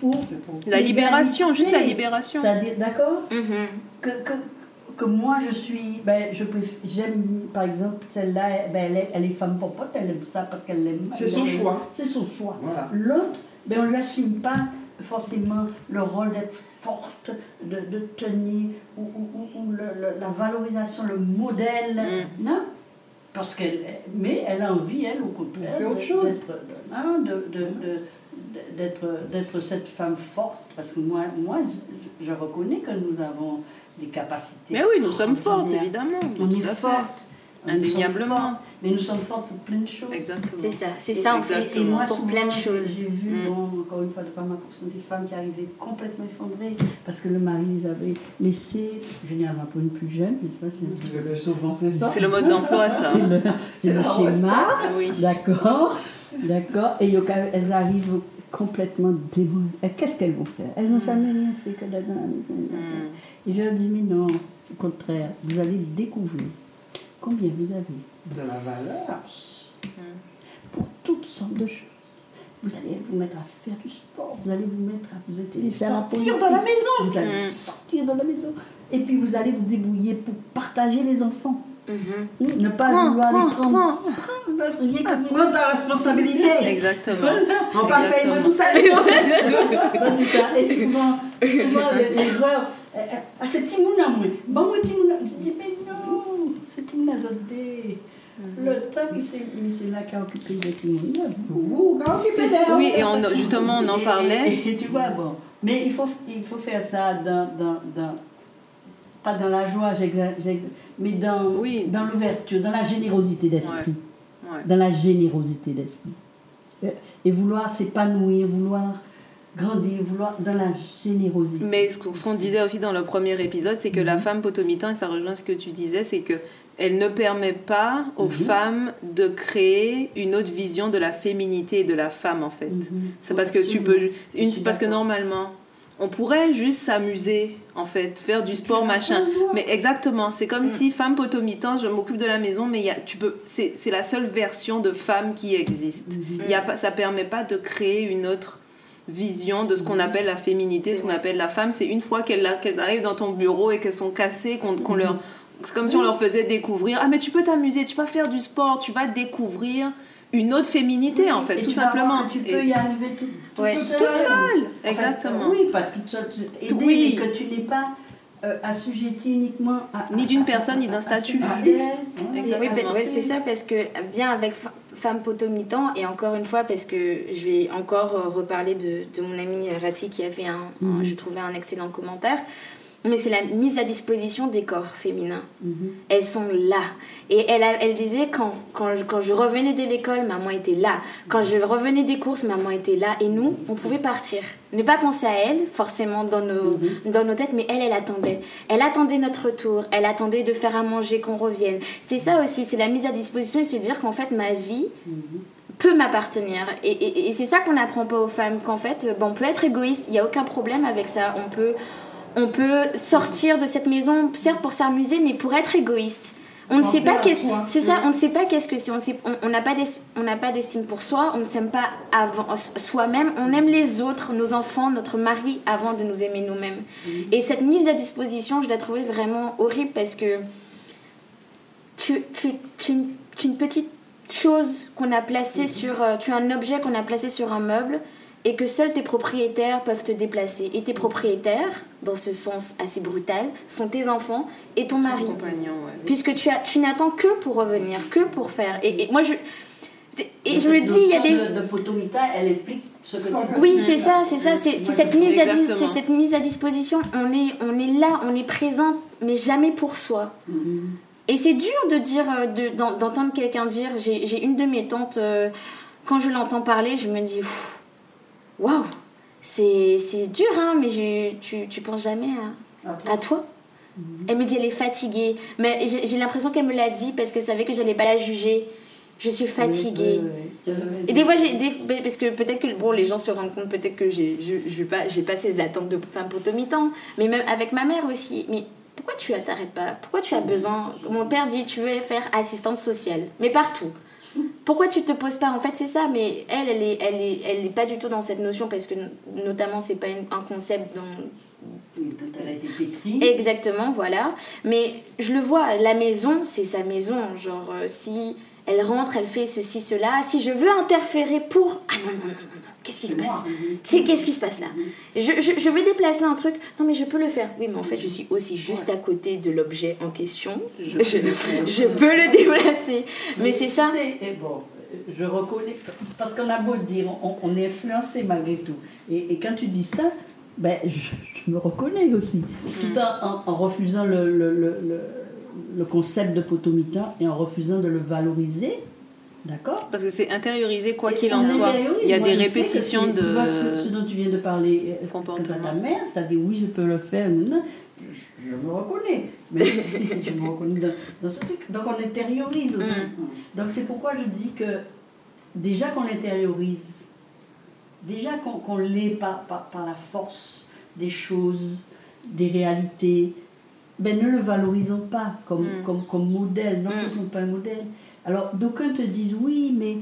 pour C'est pour. La libération, juste la libération. C'est-à-dire, d'accord Mhm. que, que, que moi je suis, ben, je j'aime par exemple celle-là, ben, elle, est, elle est femme popote, elle aime ça parce qu'elle l'aime. C'est son aime- choix. C'est son choix. Voilà. L'autre, ben, on ne lui assume pas forcément le rôle d'être forte, de, de tenir, ou, ou- ou- ou le- le- la valorisation, le modèle. Mm. Non parce qu'elle, mais elle a envie, elle, au contraire, Elle fait autre de- chose. hein, de- de- de- d'être, d'être cette femme forte. Parce que moi, moi je, je reconnais que nous avons des capacités. Mais oui, nous sommes fortes, évidemment. On tout est fortes. Nous Indéniablement. Mais nous sommes fortes pour plein de choses. Exactement. c'est ça c'est Et- ça en fait et moi, pour souvent, plein de choses J'ai vu, Mm. bon, encore une fois, de par ma profession, des femmes qui arrivaient complètement effondrées parce que le mari les avait laissées. Je avais pas une plus jeune, n'est-ce pas C'est souvent, c'est ça. C'est le mode d'emploi, ça. c'est le, c'est le la schéma. Oui. D'accord, d'accord. Et elles arrivent complètement démonies. Qu'est-ce qu'elles vont faire? Elles n'ont jamais rien fait que d'être dans la maison. Mm. Et je leur dis, mais non, au contraire, vous allez découvrir combien vous avez De la valeur. force pour toutes sortes de choses. Vous allez vous mettre à faire du sport, vous allez vous mettre à vous la Sortir de la maison. Vous allez Mm. sortir de la maison. Et puis vous allez vous débrouiller pour partager les enfants. Mhm. Ne pas Prends, vouloir prends, les prendre. prends. Prends, rien que Prends ta responsabilité. <laughs> Exactement. On pas fait Exactement. une <laughs> tout ça. Et souvent, souvent greurs, euh, euh, ah, c'est Timouna, moi. Bon, moi, Timouna. Je dis, mais non, c'est Timouna Zodé. Le temps que c'est monsieur-là qui a occupé de Timouna. Vous, quand occupez d'elle. Oui, et on, justement, on en Et- parlait. Et, et tu vois, bon. Mais il faut, il faut faire ça dans, dans, dans pas dans la joie, mais dans, Oui. dans l'ouverture, dans la générosité d'esprit. Ouais. Dans la générosité d'esprit. Euh, Et vouloir s'épanouir, vouloir grandir, vouloir dans la générosité. Mais ce qu'on disait aussi dans le premier épisode, c'est que la femme potomitan, et ça rejoint ce que tu disais, c'est que elle ne permet pas aux Mhm. femmes de créer une autre vision de la féminité et de la femme en fait. Mhm. C'est parce que tu peux une, parce que normalement on pourrait juste s'amuser en fait, faire du sport machin. Mais exactement, c'est Mm. comme si femme potomitan, je m'occupe de la maison, mais il y a, tu peux, c'est, c'est la seule version de femme qui existe. Mm-hmm. Il y a pas, ça permet pas de créer une autre vision de ce Mm-hmm. qu'on appelle la féminité, ce qu'on appelle la femme. C'est une fois qu'elles, qu'elles arrivent dans ton bureau et qu'elles sont cassées, qu'on, qu'on leur, Mm-hmm. c'est comme si on leur faisait découvrir. Ah mais tu peux t'amuser, tu vas faire du sport, tu vas découvrir une autre féminité en fait, Et tout simplement. que tu peux Et- y arriver tout, tout- Ouais. toute Toute seule. seule, Enfin, exactement. oui, pas toute seule. Aider, Oui. mais que tu n'es pas euh, assujettie uniquement à. Ni d'une à- personne, ni d'un statut. Oui, ouais, c'est ça, parce que bien avec F- Femme Potomitan, et encore une fois, parce que je vais encore euh, reparler de, de mon ami Rati qui avait un, un- Mhm. je trouvais un excellent commentaire, mais c'est la mise à disposition des corps féminins. Mhm. Elles sont là. Et elle, a- elle disait quand, quand, je, quand je revenais de l'école, maman était là. Quand je revenais des courses, maman était là. Et nous, on pouvait partir. Ne pas penser à elle, forcément, dans nos, dans nos têtes, mais elle, elle attendait. Elle attendait notre retour. Elle attendait de faire à manger, qu'on revienne. C'est ça aussi, c'est la mise à disposition et se dire qu'en fait, ma vie peut m'appartenir. Et, et- et c'est ça qu'on n'apprend pas aux femmes, qu'en fait, euh, bon, on peut être égoïste, il n'y a aucun problème avec ça. On peut, on peut sortir de cette maison, certes pour s'amuser, mais pour être égoïste. On ne sait pas qu'est-ce c'est ça, on ne sait pas qu'est-ce que c'est. On n'a pas on n'a pas d'estime pour soi, on ne s'aime pas avant soi-même, on aime les autres, nos enfants, notre mari avant de nous aimer nous-mêmes. Et cette mise à disposition, je la trouvais vraiment horrible parce que tu, tu, une, tu es une petite chose qu'on a placée sur. euh, tu es un objet qu'on a placé sur un meuble et que seuls tes propriétaires peuvent te déplacer. Et tes propriétaires, dans ce sens assez brutal, sont tes enfants et ton mari. Compagnon, ouais. Puisque tu, as, tu n'attends que pour revenir, que pour faire. Et, et moi, je. Et je me dis, il y a des. De, de potomita, elle implique ce que Oui, c'est ça, c'est ça, c'est cette mise à dis- Exactement. c'est cette mise à disposition. On est, on est là, on est présent, mais jamais pour soi. Mhm. Et c'est dur de dire, euh, de- d'en- d'entendre quelqu'un dire. J'ai j'ai une de mes tantes, euh, quand je l'entends parler, je me dis, Pff, waouh, c'est c'est dur, hein, mais je- tu, tu penses jamais à, À toi. toi. Elle me dit, elle est fatiguée. Mais j'ai j'ai l'impression qu'elle me l'a dit parce qu'elle savait que j'allais pas la juger. Je suis fatiguée. Oui, oui, oui. Et des fois, j'ai des, parce que peut-être que bon, les gens se rendent compte, peut-être que j'ai, je, je vais pas, j'ai pas ces attentes de femme potomitan, mais même avec ma mère aussi. Mais pourquoi tu t'arrêtes pas? Pourquoi tu as besoin? Mon père dit, tu veux faire assistante sociale, mais partout. Pourquoi tu te poses pas? En fait, c'est ça. Mais elle, elle est, elle est, elle est pas du tout dans cette notion parce que notamment, c'est pas une- un concept dont elle a été pétrie. Exactement, voilà. Mais je le vois, la maison, c'est sa maison. Genre, euh, si elle rentre, elle fait ceci, cela. Si je veux interférer pour. Ah non, non, non, non. Qu'est-ce qui se passe. C'est- Qu'est-ce qui se passe là je, je, je vais déplacer un truc. Non, mais je peux le faire. Oui, mais en fait, je suis aussi juste à côté de l'objet en question. Je, <laughs> je peux le déplacer. Mais c'est ça. Et bon, je reconnais, parce qu'on a beau dire, on, on est influencé malgré tout. Et, et quand tu dis ça, ben, je, me reconnais aussi. Tout en, en- en refusant le, le, le, le- le concept de potomita et en refusant de le valoriser. D'accord Parce que c'est intériorisé quoi qu'il en soit. Il y a Moi, des répétitions de. Tu vois ce, dont tu viens de parler euh, Comportement. ta mère, c'est-à-dire oui, je peux le faire, non, non, je, je me reconnais. Mais je, <laughs> je me reconnais dans, dans ce truc. Donc on intériorise aussi. Mm. Donc c'est pourquoi je dis que déjà qu'on l'intériorise, déjà qu'on qu'on l'est par, par, par la force des choses, des réalités, ben ne le valorisons pas comme, Mm. comme, comme modèle, n'en Mm. faisons pas un modèle. Alors d'aucuns te disent oui, mais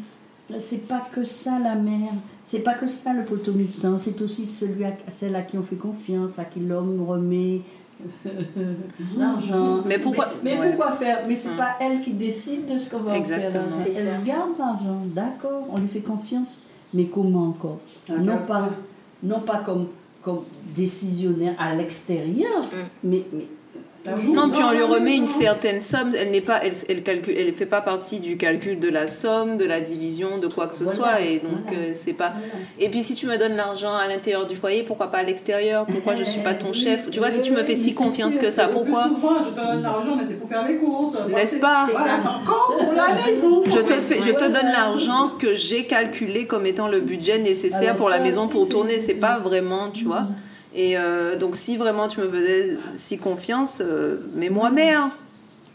c'est pas que ça la mère, c'est pas que ça le potomitan, c'est aussi celui à, celle à qui on fait confiance, à qui l'homme remet <laughs> l'argent. Mais pourquoi- Mais, mais ouais. pourquoi faire? Mais c'est Hum. pas elle qui décide de ce qu'on va en faire. Exactement. l'argent. C'est Elle ça. garde l'argent, d'accord, on lui fait confiance. Mais comment encore? Non pas, non pas comme, comme décisionnaire à l'extérieur, mais, mais toujours Non, puis on lui remet une certaine somme. Elle n'est pas, elle, elle calcule, elle fait pas partie du calcul de la somme, de la division, de quoi que ce Voilà, soit. Et donc voilà. euh, c'est pas. Voilà. Et puis si tu me donnes l'argent à l'intérieur du foyer, pourquoi pas à l'extérieur? Pourquoi je suis pas ton <laughs> chef? Tu vois, si tu me fais si confiance sûr. que ça, pourquoi? souvent, je te donne l'argent, mais c'est pour faire les courses. N'est-ce pas? pour la <laughs> maison. Je te, fais, je te donne l'argent que j'ai calculé comme étant le budget nécessaire Alors pour la maison pour tourner. C'est pas vraiment, tu vois. Et euh, donc si vraiment tu me faisais si confiance, euh, mets-moi mère.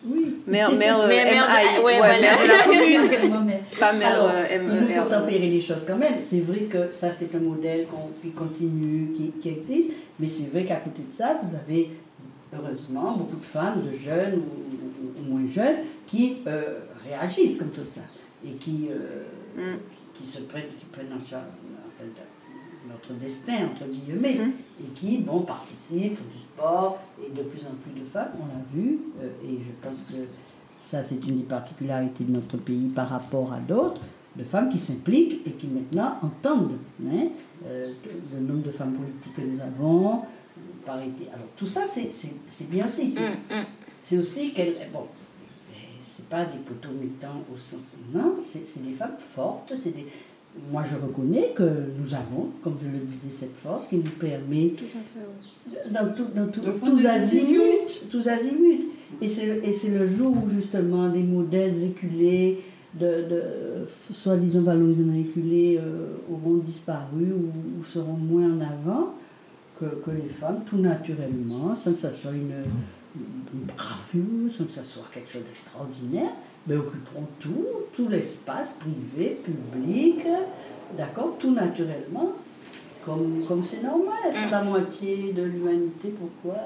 Oui. Mère, mère, euh, Mère- mère de- ouais, ouais, voilà. mère de la <laughs> commune. Mais- Pas mère Alors, euh, il nous faut tempérer les choses quand même. C'est vrai que ça, c'est un modèle qui continue, qui, qui existe. Mais c'est vrai qu'à côté de ça, vous avez heureusement beaucoup de femmes, de jeunes ou, ou- ou moins jeunes, qui euh, réagissent comme tout ça. Et qui, euh, Mm. qui se prennent, qui prennent en charge notre destin, entre guillemets. Mhm. Et qui, bon, participent, du sport. Et de plus en plus de femmes, on l'a vu. euh, et je pense que ça, c'est une des particularités de notre pays par rapport à d'autres, de femmes qui s'impliquent et qui maintenant entendent hein, euh, le nombre de femmes politiques que nous avons, parité. Alors tout ça, c'est bien aussi. C'est mm. c'est aussi qu'elles. Bon, eh, c'est pas des poteaux militants au sens. Non, c'est des femmes fortes. C'est des. Moi, je reconnais que nous avons, comme je le disais, cette force qui nous permet dans, tout, dans tout- De prendre tous azimuts, tous azimuts. Et c'est le, et c'est le jour où justement des modèles éculés, de, de soi-disant valorisés éculés, euh, auront disparu ou, ou seront moins en avant que, que les femmes, tout naturellement, sans que ça soit une, une bravure, sans que ça soit quelque chose d'extraordinaire, mais occuperont tout, tout l'espace privé, public, d'accord, tout naturellement, comme comme c'est normal, c'est la moitié de l'humanité, pourquoi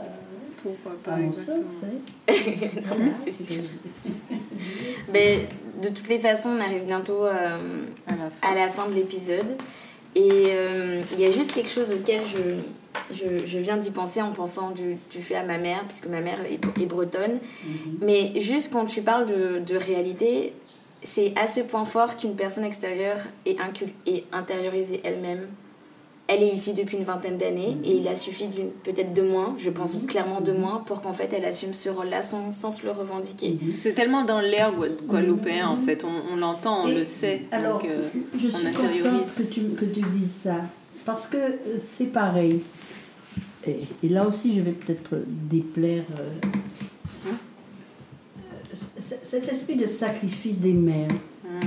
Pourquoi À pas mon sens, c'est. <laughs> Non, mais c'est sûr. <laughs> Mais de toutes les façons, on arrive bientôt euh, À la fin. à la fin de l'épisode. Et euh, il y a juste quelque chose auquel je, je, je viens d'y penser en pensant du, du fait à ma mère, puisque ma mère est, est bretonne. Mhm. Mais juste quand tu parles de, de réalité, c'est à ce point fort qu'une personne extérieure est, incul- est intériorisée elle-même. Elle est ici depuis une vingtaine d'années et il a suffi d'une peut-être de moins, je pense Mhm. clairement de moins, pour qu'en fait elle assume ce rôle-là sans, sans se le revendiquer. C'est tellement dans l'air guad- guadeloupéen, en fait. On, on l'entend, on Et le sait. Alors, donc, euh, je on suis intériorise. contente que tu, que tu dises ça, parce que euh, c'est pareil. Et, et là aussi, je vais peut-être déplaire euh, c- cet esprit de sacrifice des mères, mm,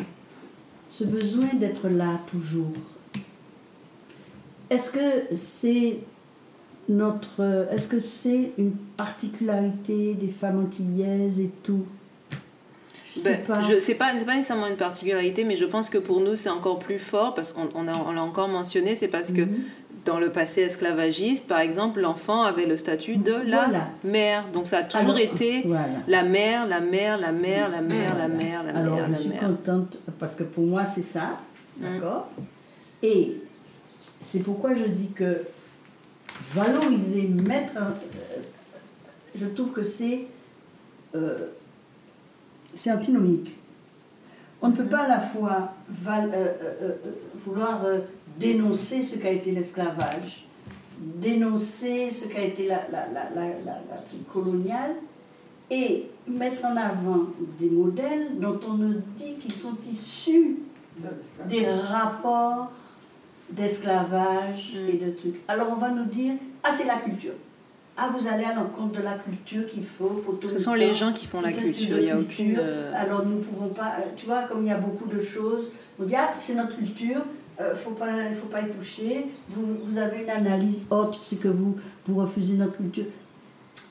ce besoin d'être là toujours. Est-ce que c'est notre, est-ce que c'est une particularité des femmes antillaises et tout? Je sais Ben, pas. je- c'est pas, c'est pas nécessairement une particularité, mais je pense que pour nous, c'est encore plus fort parce qu'on on a- on l'a encore mentionné. C'est parce que Mhm. Dans le passé esclavagiste, par exemple, l'enfant avait le statut de la Voilà. mère. Donc ça a toujours Alors, été Voilà. la mère, la mère, la mère, la mère, la mère, la Alors, mère, je la suis contente parce que pour moi, c'est ça. Mm. D'accord? Et c'est pourquoi je dis que valoriser, mettre. un- euh, je trouve que c'est. euh, c'est antinomique. On ne peut pas à la fois val- euh, vouloir dénoncer ce qu'a été l'esclavage, dénoncer ce qu'a été la, la, la, la, la- la truc coloniale, et mettre en avant des modèles dont on nous dit qu'ils sont issus des rapports d'esclavage et de trucs. Alors on va nous dire, ah c'est la culture. Ah vous allez à l'encontre de la culture qu'il faut pour tout Ce sont temps. les gens qui font la culture. Il n'y a aucune. euh, Alors nous ne pouvons pas, euh, tu vois, comme il y a beaucoup de choses, on dit, ah c'est notre culture, il ne faut, pas, faut pas y toucher. Vous, vous avez une analyse autre, c'est que vous, vous refusez notre culture.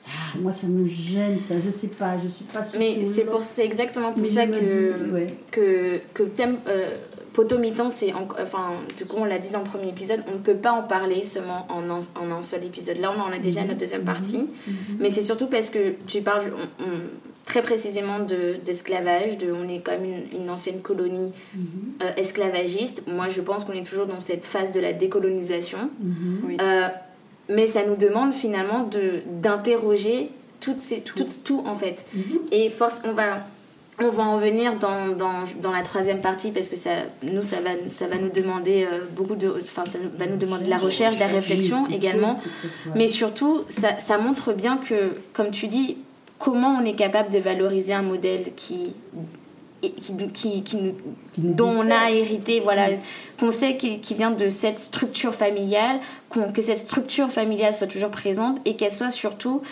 Ah, moi ça me gêne ça, je sais pas, je suis pas sûre. Mais c'est pour c'est exactement pour Mais ça que, dis, ouais. que, que thème euh, potomitan, c'est en- enfin du coup on l'a dit dans le premier épisode, on ne peut pas en parler seulement en un, en un seul épisode. Là on en a déjà Mhm. notre deuxième Mhm. partie, Mhm. mais c'est surtout parce que tu parles on- on- très précisément de d'esclavage, de on est même une, une ancienne colonie Mhm. euh, esclavagiste. Moi je pense qu'on est toujours dans cette phase de la décolonisation. Mhm. Oui. Euh, mais ça nous demande finalement de d'interroger toutes ces, tout. tout en fait. Mhm. Et force, on va, on va en venir dans, dans, dans la troisième partie parce que ça, nous, ça va, ça va nous demander euh, beaucoup de. Enfin, ça va nous demander de la recherche, de la réflexion également. Mais surtout, ça, ça montre bien que, comme tu dis, comment on est capable de valoriser un modèle qui. Qui, qui, qui nous, Qui nous dont on a hérité, voilà, qu'on sait qui, vient de cette structure familiale, que cette structure familiale soit toujours présente et qu'elle soit surtout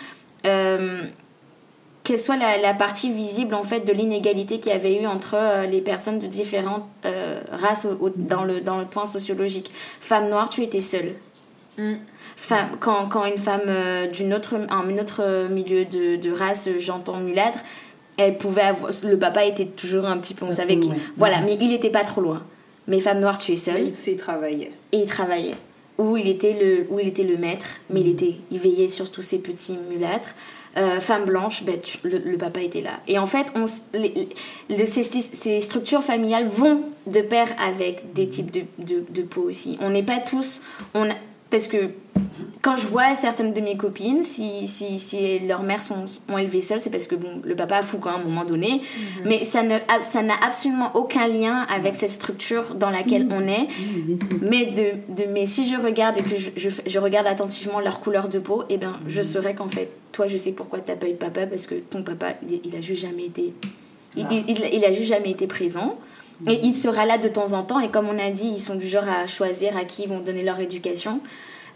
euh, qu'elle soit la, la partie visible en fait de l'inégalité qu'il y avait eu entre euh, les personnes de différentes euh, races au- au- dans, le, dans le point sociologique. Femme noire, tu étais seule. Mm. Femme, quand, quand une femme euh, d'une autre, un autre milieu de, de race, euh, j'entends mulâtre, elle pouvait avoir, le papa était toujours un petit peu, on savait voilà, Mhm. mais il n'était pas trop loin. Mais femme noire, tu es seule Il travaillé. et il travaillait. Où il était le, où il était le maître, mais il était, il veillait sur tous ces petits mulâtres. Euh, femme blanche, ben, tu- le, le papa était là. Et en fait, on, s- les- les- ces, ces structures familiales vont de pair avec des types de, de, de peau aussi. On n'est pas tous, on a- parce que quand je vois certaines de mes copines, si, si, si leurs mères sont, ont élevé seules, c'est parce que bon, le papa a fou quand à un moment donné. Mais ça ne- ça n'a absolument aucun lien avec cette structure dans laquelle on est. Mais, de, de, mais si je regarde et que je, je, je regarde attentivement leur couleur de peau, eh ben, je saurais qu'en fait, toi, je sais pourquoi t'as pas eu de papa, parce que ton papa, il, il a juste jamais été... Il- il a juste jamais été présent. Et il sera là de temps en temps. Et comme on a dit, ils sont du genre à choisir à qui ils vont donner leur éducation.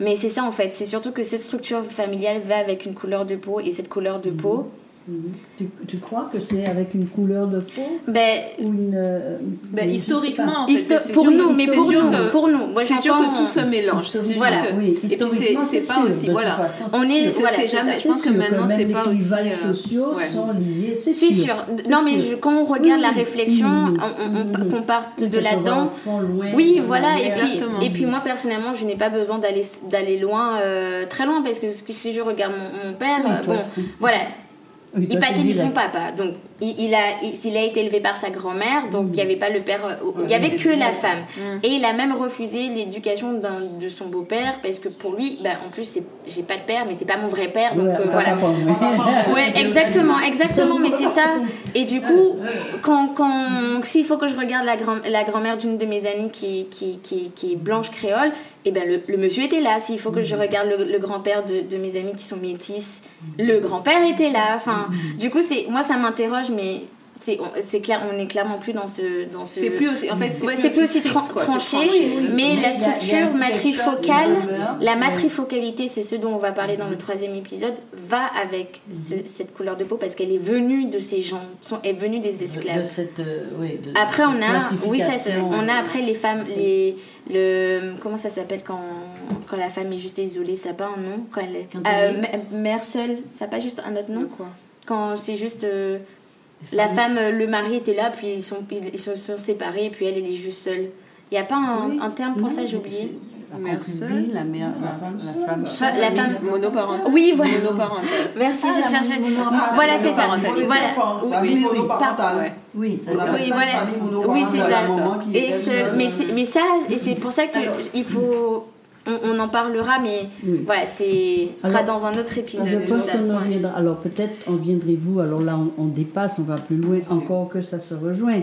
Mais c'est ça en fait. C'est surtout que cette structure familiale va avec une couleur de peau. Et cette couleur de peau, Mhm. Tu, tu crois que c'est avec une couleur de peau ben, ou une. euh, Ben, historiquement, en histo- fait, c'est pour nous, mais pour nous, que- pour nous. C'est sûr que tout se mélange. Voilà. que- Oui, Et puis c'est historiquement, c'est c'est pas sûr, aussi voilà. On est- sûr. voilà, jamais. Je pense que maintenant c'est les pas aussi. euh, sociaux ouais. sont liés, c'est C'est sûr. sûr. Non, mais je- quand on regarde la réflexion, oui, on, on- on- oui. qu'on parte de là-dedans. Oui, voilà. Et puis, et puis moi, personnellement, je n'ai pas besoin d'aller d'aller loin, euh, très loin, parce que si je regarde mon, père, euh, bon, voilà, Oui, il toi, du bon papa. Donc, il, il a, il, il a été élevé par sa grand-mère, donc il n'y avait pas le père, euh, il n'y avait que la femme. Et il a même refusé l'éducation de son beau-père, parce que pour lui, bah, en plus, c'est- j'ai pas de père, mais c'est pas mon vrai père, donc Ouais, euh, voilà. Ouais, exactement, exactement, mais c'est ça. Et du coup, quand, quand, s'il faut que je regarde la, grand, la grand-mère d'une de mes amies qui, qui, qui, qui est blanche créole, et ben le, le monsieur était là. S'il faut que je regarde le, le grand-père de, de mes amies qui sont métisses, le grand-père était là. Enfin, du coup, c'est, moi, ça m'interroge, mais c'est, clair, on est clairement plus dans ce. Dans ce C'est plus aussi. En fait, c'est Ouais, plus aussi tran- quoi, tranché, tranché. mais la structure matrifocale, la matrifocalité, c'est ce dont on va parler dans le troisième épisode, va avec ce- cette couleur de peau parce qu'elle est venue de ces gens, sont, est venue des De esclaves. cette, euh, oui, de- Après, on a, oui, ça, on a après les femmes, les, le, comment ça s'appelle quand, quand la femme est juste isolée, ça n'a pas un nom quand elle est, Quand euh, mère seule, ça n'a pas juste un autre nom quoi? Quand c'est juste euh, la femme, euh, le mari était là, puis ils sont, ils, se sont séparés, puis elle, elle est juste seule. Il n'y a pas un, Oui. un terme pour Non, ça, j'ai oublié. La Mère seule. la mère, la femme, la femme. Fa- seule. la femme- Monoparental. Oui, voilà. Monoparental. Merci, Ah, je la cherchais. monoparentale. Voilà, c'est ça. Monoparentale. Voilà. Oui, oui, oui. monoparentale. Oui, c'est ça. Oui, voilà. Oui, monoparentale, c'est ça. Et seule. mais, c'est- mais ça, et c'est pour ça qu'il faut. On, on en parlera, mais Oui. voilà, c'est ce sera Alors, dans un autre épisode. Je tout pense ça. qu'on en Ouais. viendra. Alors peut-être en viendrez-vous, alors là on, on dépasse, on va plus loin, encore que ça se rejoint,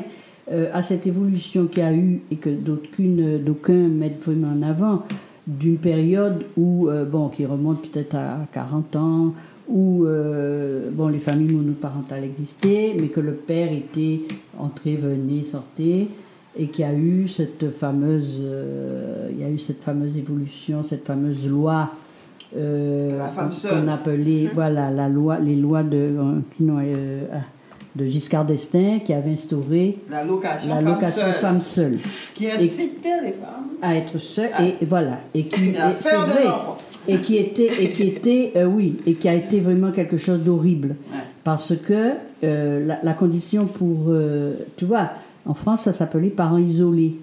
euh, à cette évolution qu'il y a eu et que d'aucuns mettent vraiment en avant, d'une période où, euh, bon, qui remonte peut-être à 40 ans, où euh, bon, les familles monoparentales existaient, mais que le père était entré, venait, sortait, et qu'il y a eu cette fameuse, euh, il y a eu cette fameuse évolution, cette fameuse loi euh, qu'on- appelait, voilà, la loi, les lois de, euh, qui de Giscard d'Estaing qui avait instauré La location, la femme location seule, femme seule. Qui incitait les femmes à être seule et, et voilà et qui c'est vrai et qui était et qui était euh, oui et qui a été vraiment quelque chose d'horrible. Ouais. parce que euh, la, la condition pour euh, tu vois en France ça s'appelait parents isolés.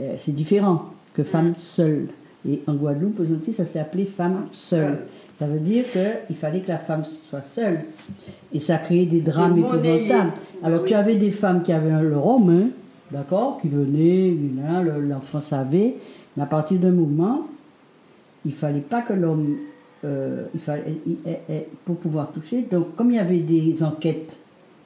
Euh, c'est différent que femme seule. Et en Guadeloupe aux Antilles ça s'est appelé femme seule. Ça veut dire qu'il fallait que la femme soit seule. Et ça a créé des drames épouvantables. alors Oui. tu avais des femmes qui avaient le romain d'accord qui venaient l'enfant savait. Mais à partir d'un moment il fallait pas que l'homme euh, il fallait il- il- il- pour pouvoir toucher. Donc comme il y avait des enquêtes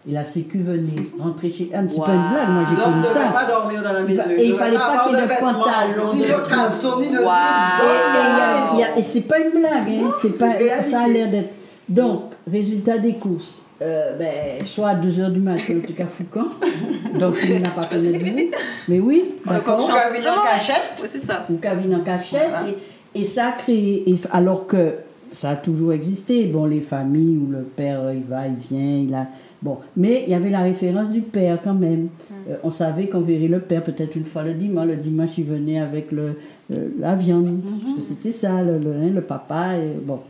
et la sécu venait rentrer chez mais c'est pas une Wow. blague moi j'ai connu ça pas dormir dans la maison. et il fallait pas qu'il y ait de pantalon, ni de de caleçon, ni de Wow. et, c'est pas une blague, hein, c'est pas, ça a l'air d'être. Donc, résultat des courses, euh, ben, soit à 2h du matin, en tout cas Foucan, donc il n'a pas connaître vous, mais oui, d'accord, Ou Gavin en cachette. Ouais, c'est ça. ou Cavine en cachette, Voilà. et, et ça a créé, et- alors que ça a toujours existé, bon, les familles où le père, il va, il vient, il a... Bon, mais il y avait la référence du père quand même. Euh, on savait qu'on verrait le père peut-être une fois le dimanche. Le dimanche, il venait avec le, la viande. Parce que c'était ça, le, le, hein, le papa. Et, bon.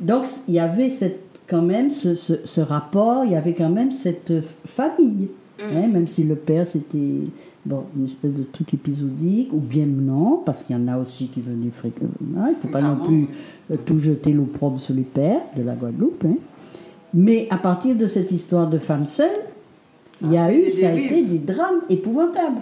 Donc, il y avait cette quand même ce, ce, ce rapport, il y avait quand même cette famille. Mm. hein, même si le père c'était bon, une espèce de truc épisodique, ou bien non, parce qu'il y en a aussi qui venaient fréquemment. Il ne faut pas non plus euh, tout jeter l'opprobre sur les pères de la Guadeloupe. hein. Mais à partir de cette histoire de femme seule, il y a eu, ça a été des drames épouvantables.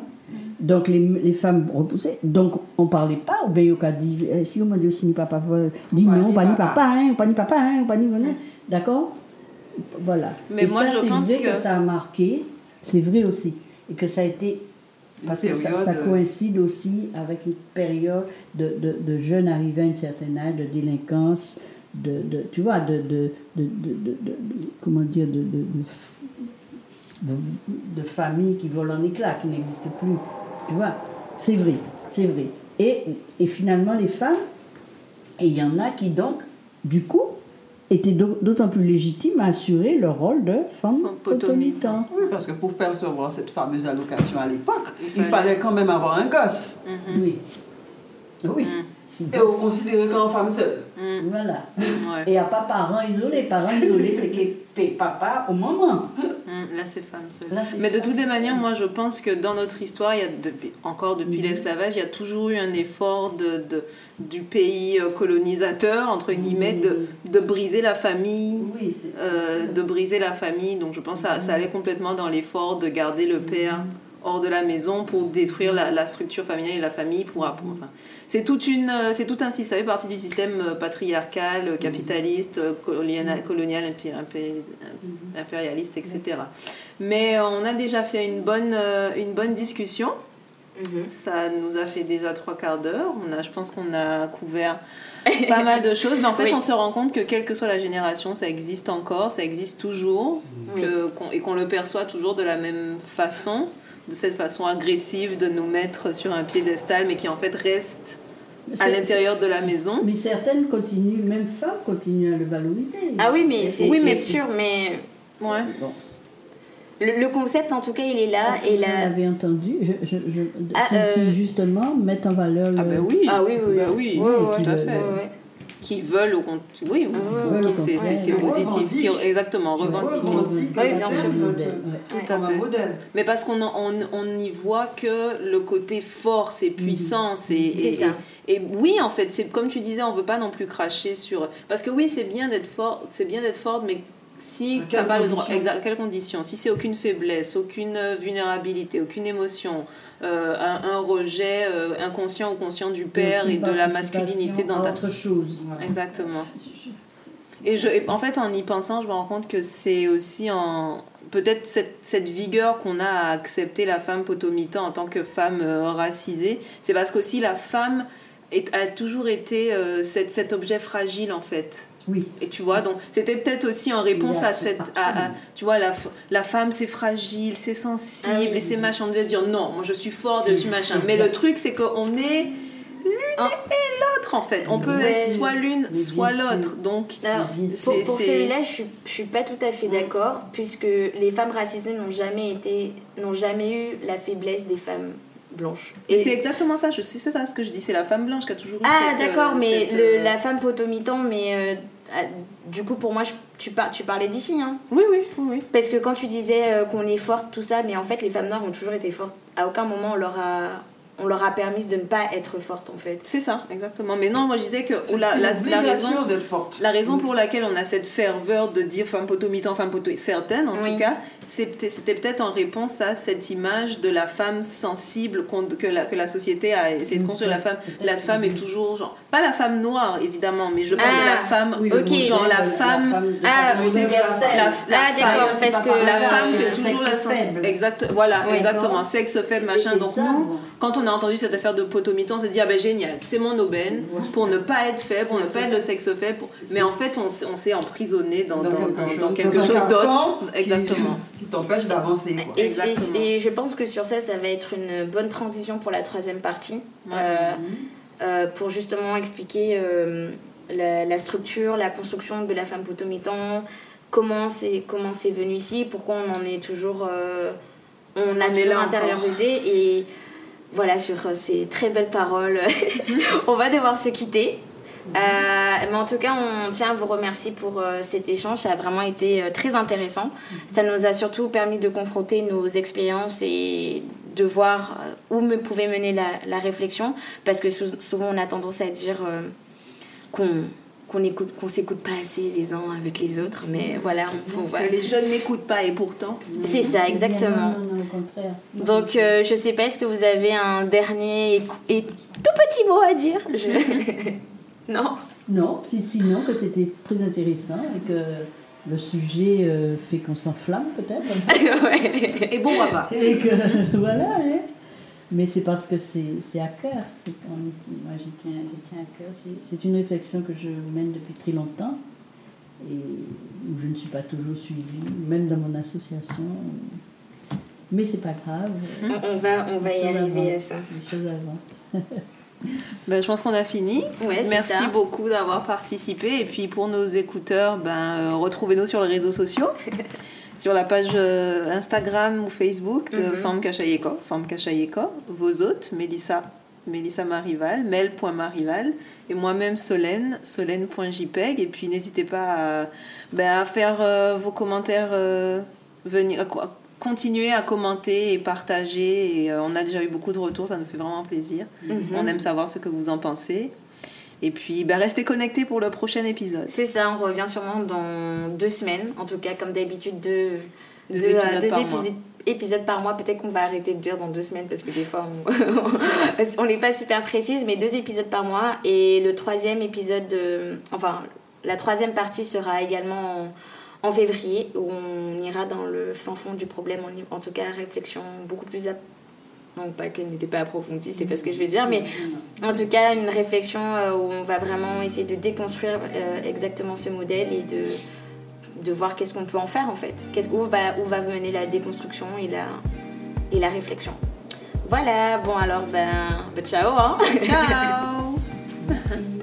Donc les, les femmes repoussées, donc on parlait pas, ou bien il a dit, eh, si on m'a dit, si papa, euh, Pas non, pas ni papa. hein, pas ni papa, hein, pas ni d'accord? Voilà. Mais Et moi, ça, je pense que- ça a marqué, c'est vrai aussi, et que ça a été, parce que ça, euh, coïncide aussi avec une période de, de, de jeunes arrivés à un certain âge, de délinquance, de, de tu vois, de, de, comment dire, de, de, de, de, de familles qui volent en éclats, qui n'existent plus. Tu vois, c'est vrai, c'est vrai. Et, et finalement, les femmes, et il y en a qui donc, du coup, étaient d'au- d'autant plus légitimes à assurer leur rôle de femme potomitan. Oui, parce que pour percevoir cette fameuse allocation à l'époque, Il il, fallait- quand même avoir un gosse. Oui. Oui. Mm. Si- Et on considérait comme femme seule. Mm, Voilà. ouais. Et à pas parents isolés. Parents isolés, <laughs> c'est que papa au moment. Mm, Là, c'est femme seule. Là, Mais de toutes les manières, moi, je pense que dans notre histoire, il y a depuis, encore depuis Mhm. l'esclavage, il y a toujours eu un effort de, de- du pays euh, colonisateur, entre guillemets, de, de briser la famille. Oui, c'est- c'est euh, de briser la famille. Donc je pense que ça, ça allait complètement dans l'effort de garder le père hors de la maison pour détruire la, la structure familiale et la famille. Pour, pour- enfin, c'est toute une, euh, c'est tout un système, ça fait partie du système patriarcal, capitaliste, colonial, impérialiste, etc. Mais euh, on a déjà fait une bonne, euh, une bonne discussion. Mhm. Ça nous a fait déjà trois quarts d'heure. On a, je pense qu'on a couvert <laughs> pas mal de choses. Mais en fait, Oui. on se rend compte que quelle que soit la génération, ça existe encore, ça existe toujours, Oui. que- qu'on- et qu'on le perçoit toujours de la même façon, de cette façon agressive de nous mettre sur un piédestal, mais qui en fait reste à l'intérieur de la maison. Mais certaines continuent, même femmes continuent à le valoriser. Ah oui, mais c'est Oui, mais- sûr, mais Ouais. Bon. le, le concept en tout cas il est là et vous la... avez entendu je, je, je- Ah, qui, qui, euh, justement mettent en valeur le, Ah ben oui. Ah oui, oui, Bah oui. tout tout à fait. fait. Ouais, ouais. Qui veulent au compte. Oui, Ah oui, qui- c'est c'est- c'est positif. Qui, exactement, revendiquent Oui, bien sûr. Tout à fait. Mais parce qu'on on, on n'y voit que le côté force et puissance. Et, C'est et- ça. Et, et oui, en fait, c'est comme tu disais, on veut pas non plus cracher sur. Parce que oui, c'est bien d'être fort, c'est bien d'être forte, mais si t'as quelles pas le droit, conditions exact, quelles conditions Si c'est aucune faiblesse, aucune euh, vulnérabilité, aucune émotion, euh, un, un rejet euh, inconscient ou conscient du père et de la masculinité dans ta autre chose. Exactement. Et je, et en fait, en y pensant, je me rends compte que c'est aussi en peut-être cette, cette vigueur qu'on a à accepter la femme potomitan en tant que femme euh, racisée. C'est parce qu'aussi la femme est- a toujours été cet objet fragile en fait. Oui. Et tu vois, donc c'était peut-être aussi en réponse à ce- cette. à- à- absolument. tu vois, la, la femme c'est fragile, c'est sensible, Ah oui. et c'est machin. On devait dire non, moi je suis forte, je suis machin. Mais le truc c'est qu'on est Ah. l'autre en fait. On peut Ouais. être soit l'une, soit l'autre. Donc. Alors, Bien pour, pour celui-là, je suis, je suis pas tout à fait d'accord, puisque les femmes racisées n'ont jamais été, n'ont jamais eu la faiblesse des femmes blanches. Et c'est exactement ça, je sais, c'est ça ce que je dis, c'est la femme blanche qui a toujours eu Ah cette, d'accord, euh, mais cette, le- euh, la femme potomitan, mais euh, ah, du coup pour moi, je- tu, par- tu parlais d'ici, hein Oui, oui, oui, oui. Parce que quand tu disais euh, qu'on est forte, tout ça, mais en fait les femmes noires ont toujours été fortes. À aucun moment on leur a, on leur a permis de ne pas être fortes en fait. C'est ça, exactement. Mais non, moi je disais que la, la, la raison... forte. La raison pour laquelle on a cette ferveur de dire femme potomitan, femme potomitan, certaines en Oui. tout cas, c'était c'était peut-être en réponse à cette image de la femme sensible que la, que la société a essayé de construire. La femme, la femme est toujours, genre, pas la femme noire évidemment, mais je parle de Ah, la femme, Oui, le Ok. modèle genre de la femme Ah, oui. La, la Ah, femme, d'accord, c'est la femme, toujours la sensibilité. Exact, voilà, Oui. exactement. Sexe faible, machin. Donc nous, quand on a entendu cette affaire de potomitan, on s'est dit, ah ben génial, c'est mon aubaine pour ne pas être faible, pour ne pas être le sexe faible. pour- Mais en fait, on, on s'est emprisonné dans, dans, dans- dans quelque chose d'autre. qui- Exactement. <laughs> Qui t'empêche d'avancer. quoi. Et, et- Exactement. et je pense que sur ça, ça va être une bonne transition pour la troisième partie, Ouais. euh, euh, pour justement expliquer euh, la, la structure, la construction de la femme potomitan, comment c'est comment c'est venu ici, pourquoi on en est toujours, euh, on a On toujours intériorisé et voilà sur euh, ces très belles paroles, <laughs> on va devoir se quitter. Euh, mais en tout cas, on tient à vous remercier pour euh, cet échange. Ça a vraiment été très intéressant. Ça nous a surtout permis de confronter nos expériences et de voir où me pouvait mener la, réflexion. Parce que sou- souvent, on a tendance à dire qu'on qu'on écoute, qu'on s'écoute pas assez les uns avec les autres. Mais voilà, on, faut- voilà. Que les jeunes n'écoutent pas et pourtant. C'est ça, exactement. Non, non, non, au contraire. Donc, euh, je sais pas, est-ce que vous avez un dernier et, et tout petit mot à dire? Je- <laughs> Non Non, si, sinon que c'était très intéressant et que le sujet euh, fait qu'on s'enflamme peut-être. <laughs> Ouais. Et bon repas. et que <laughs> voilà, hein. Mais c'est parce que c'est c'est à cœur. Moi j'y tiens, à cœur. C'est- une réflexion que je mène depuis très longtemps et où je ne suis pas toujours suivie, même dans mon association. Mais c'est pas grave. On, on va, on va y arriver à ça. Les choses avancent. <laughs> Ben, je pense qu'on a fini. Ouais, Merci ça. beaucoup d'avoir participé. Et puis pour nos écouteurs, ben, euh, retrouvez-nous sur les réseaux sociaux. <laughs> sur la page euh, Instagram ou Facebook de. Femme Kachayeko, Femme Kachayeko, vos hôtes, Mélissa, Mélissa Marival, Mel.marival, et moi-même Solène, Solène.jpeg. Et puis n'hésitez pas à, ben, à faire euh, vos commentaires, euh, venir, à continuer à commenter et partager. Et euh, on a déjà eu beaucoup de retours, ça nous fait vraiment plaisir. Mhm. On aime savoir ce que vous en pensez. Et puis, ben, restez connectés pour le prochain épisode. C'est ça, on revient sûrement dans deux semaines. En tout cas, comme d'habitude, deux, Deux deux, euh, épisodes deux par épisodes, épisodes par mois. Peut-être qu'on va arrêter de dire dans deux semaines parce que des fois, on <laughs> n'est pas super précise, mais deux épisodes par mois. Et le troisième épisode, de- enfin, la troisième partie sera également en, en février où on ira dans le fin fond du problème. En, en tout cas, réflexion beaucoup plus. ap- Non, pas qu'elle n'était pas approfondie, c'est pas ce que je veux dire, mais en tout cas, une réflexion euh, où on va vraiment essayer de déconstruire euh, exactement ce modèle et de, de voir qu'est-ce qu'on peut en faire en fait. Où va, où va mener la déconstruction et la, et la réflexion. Voilà, bon alors, ben, ben ciao hein Ciao <laughs>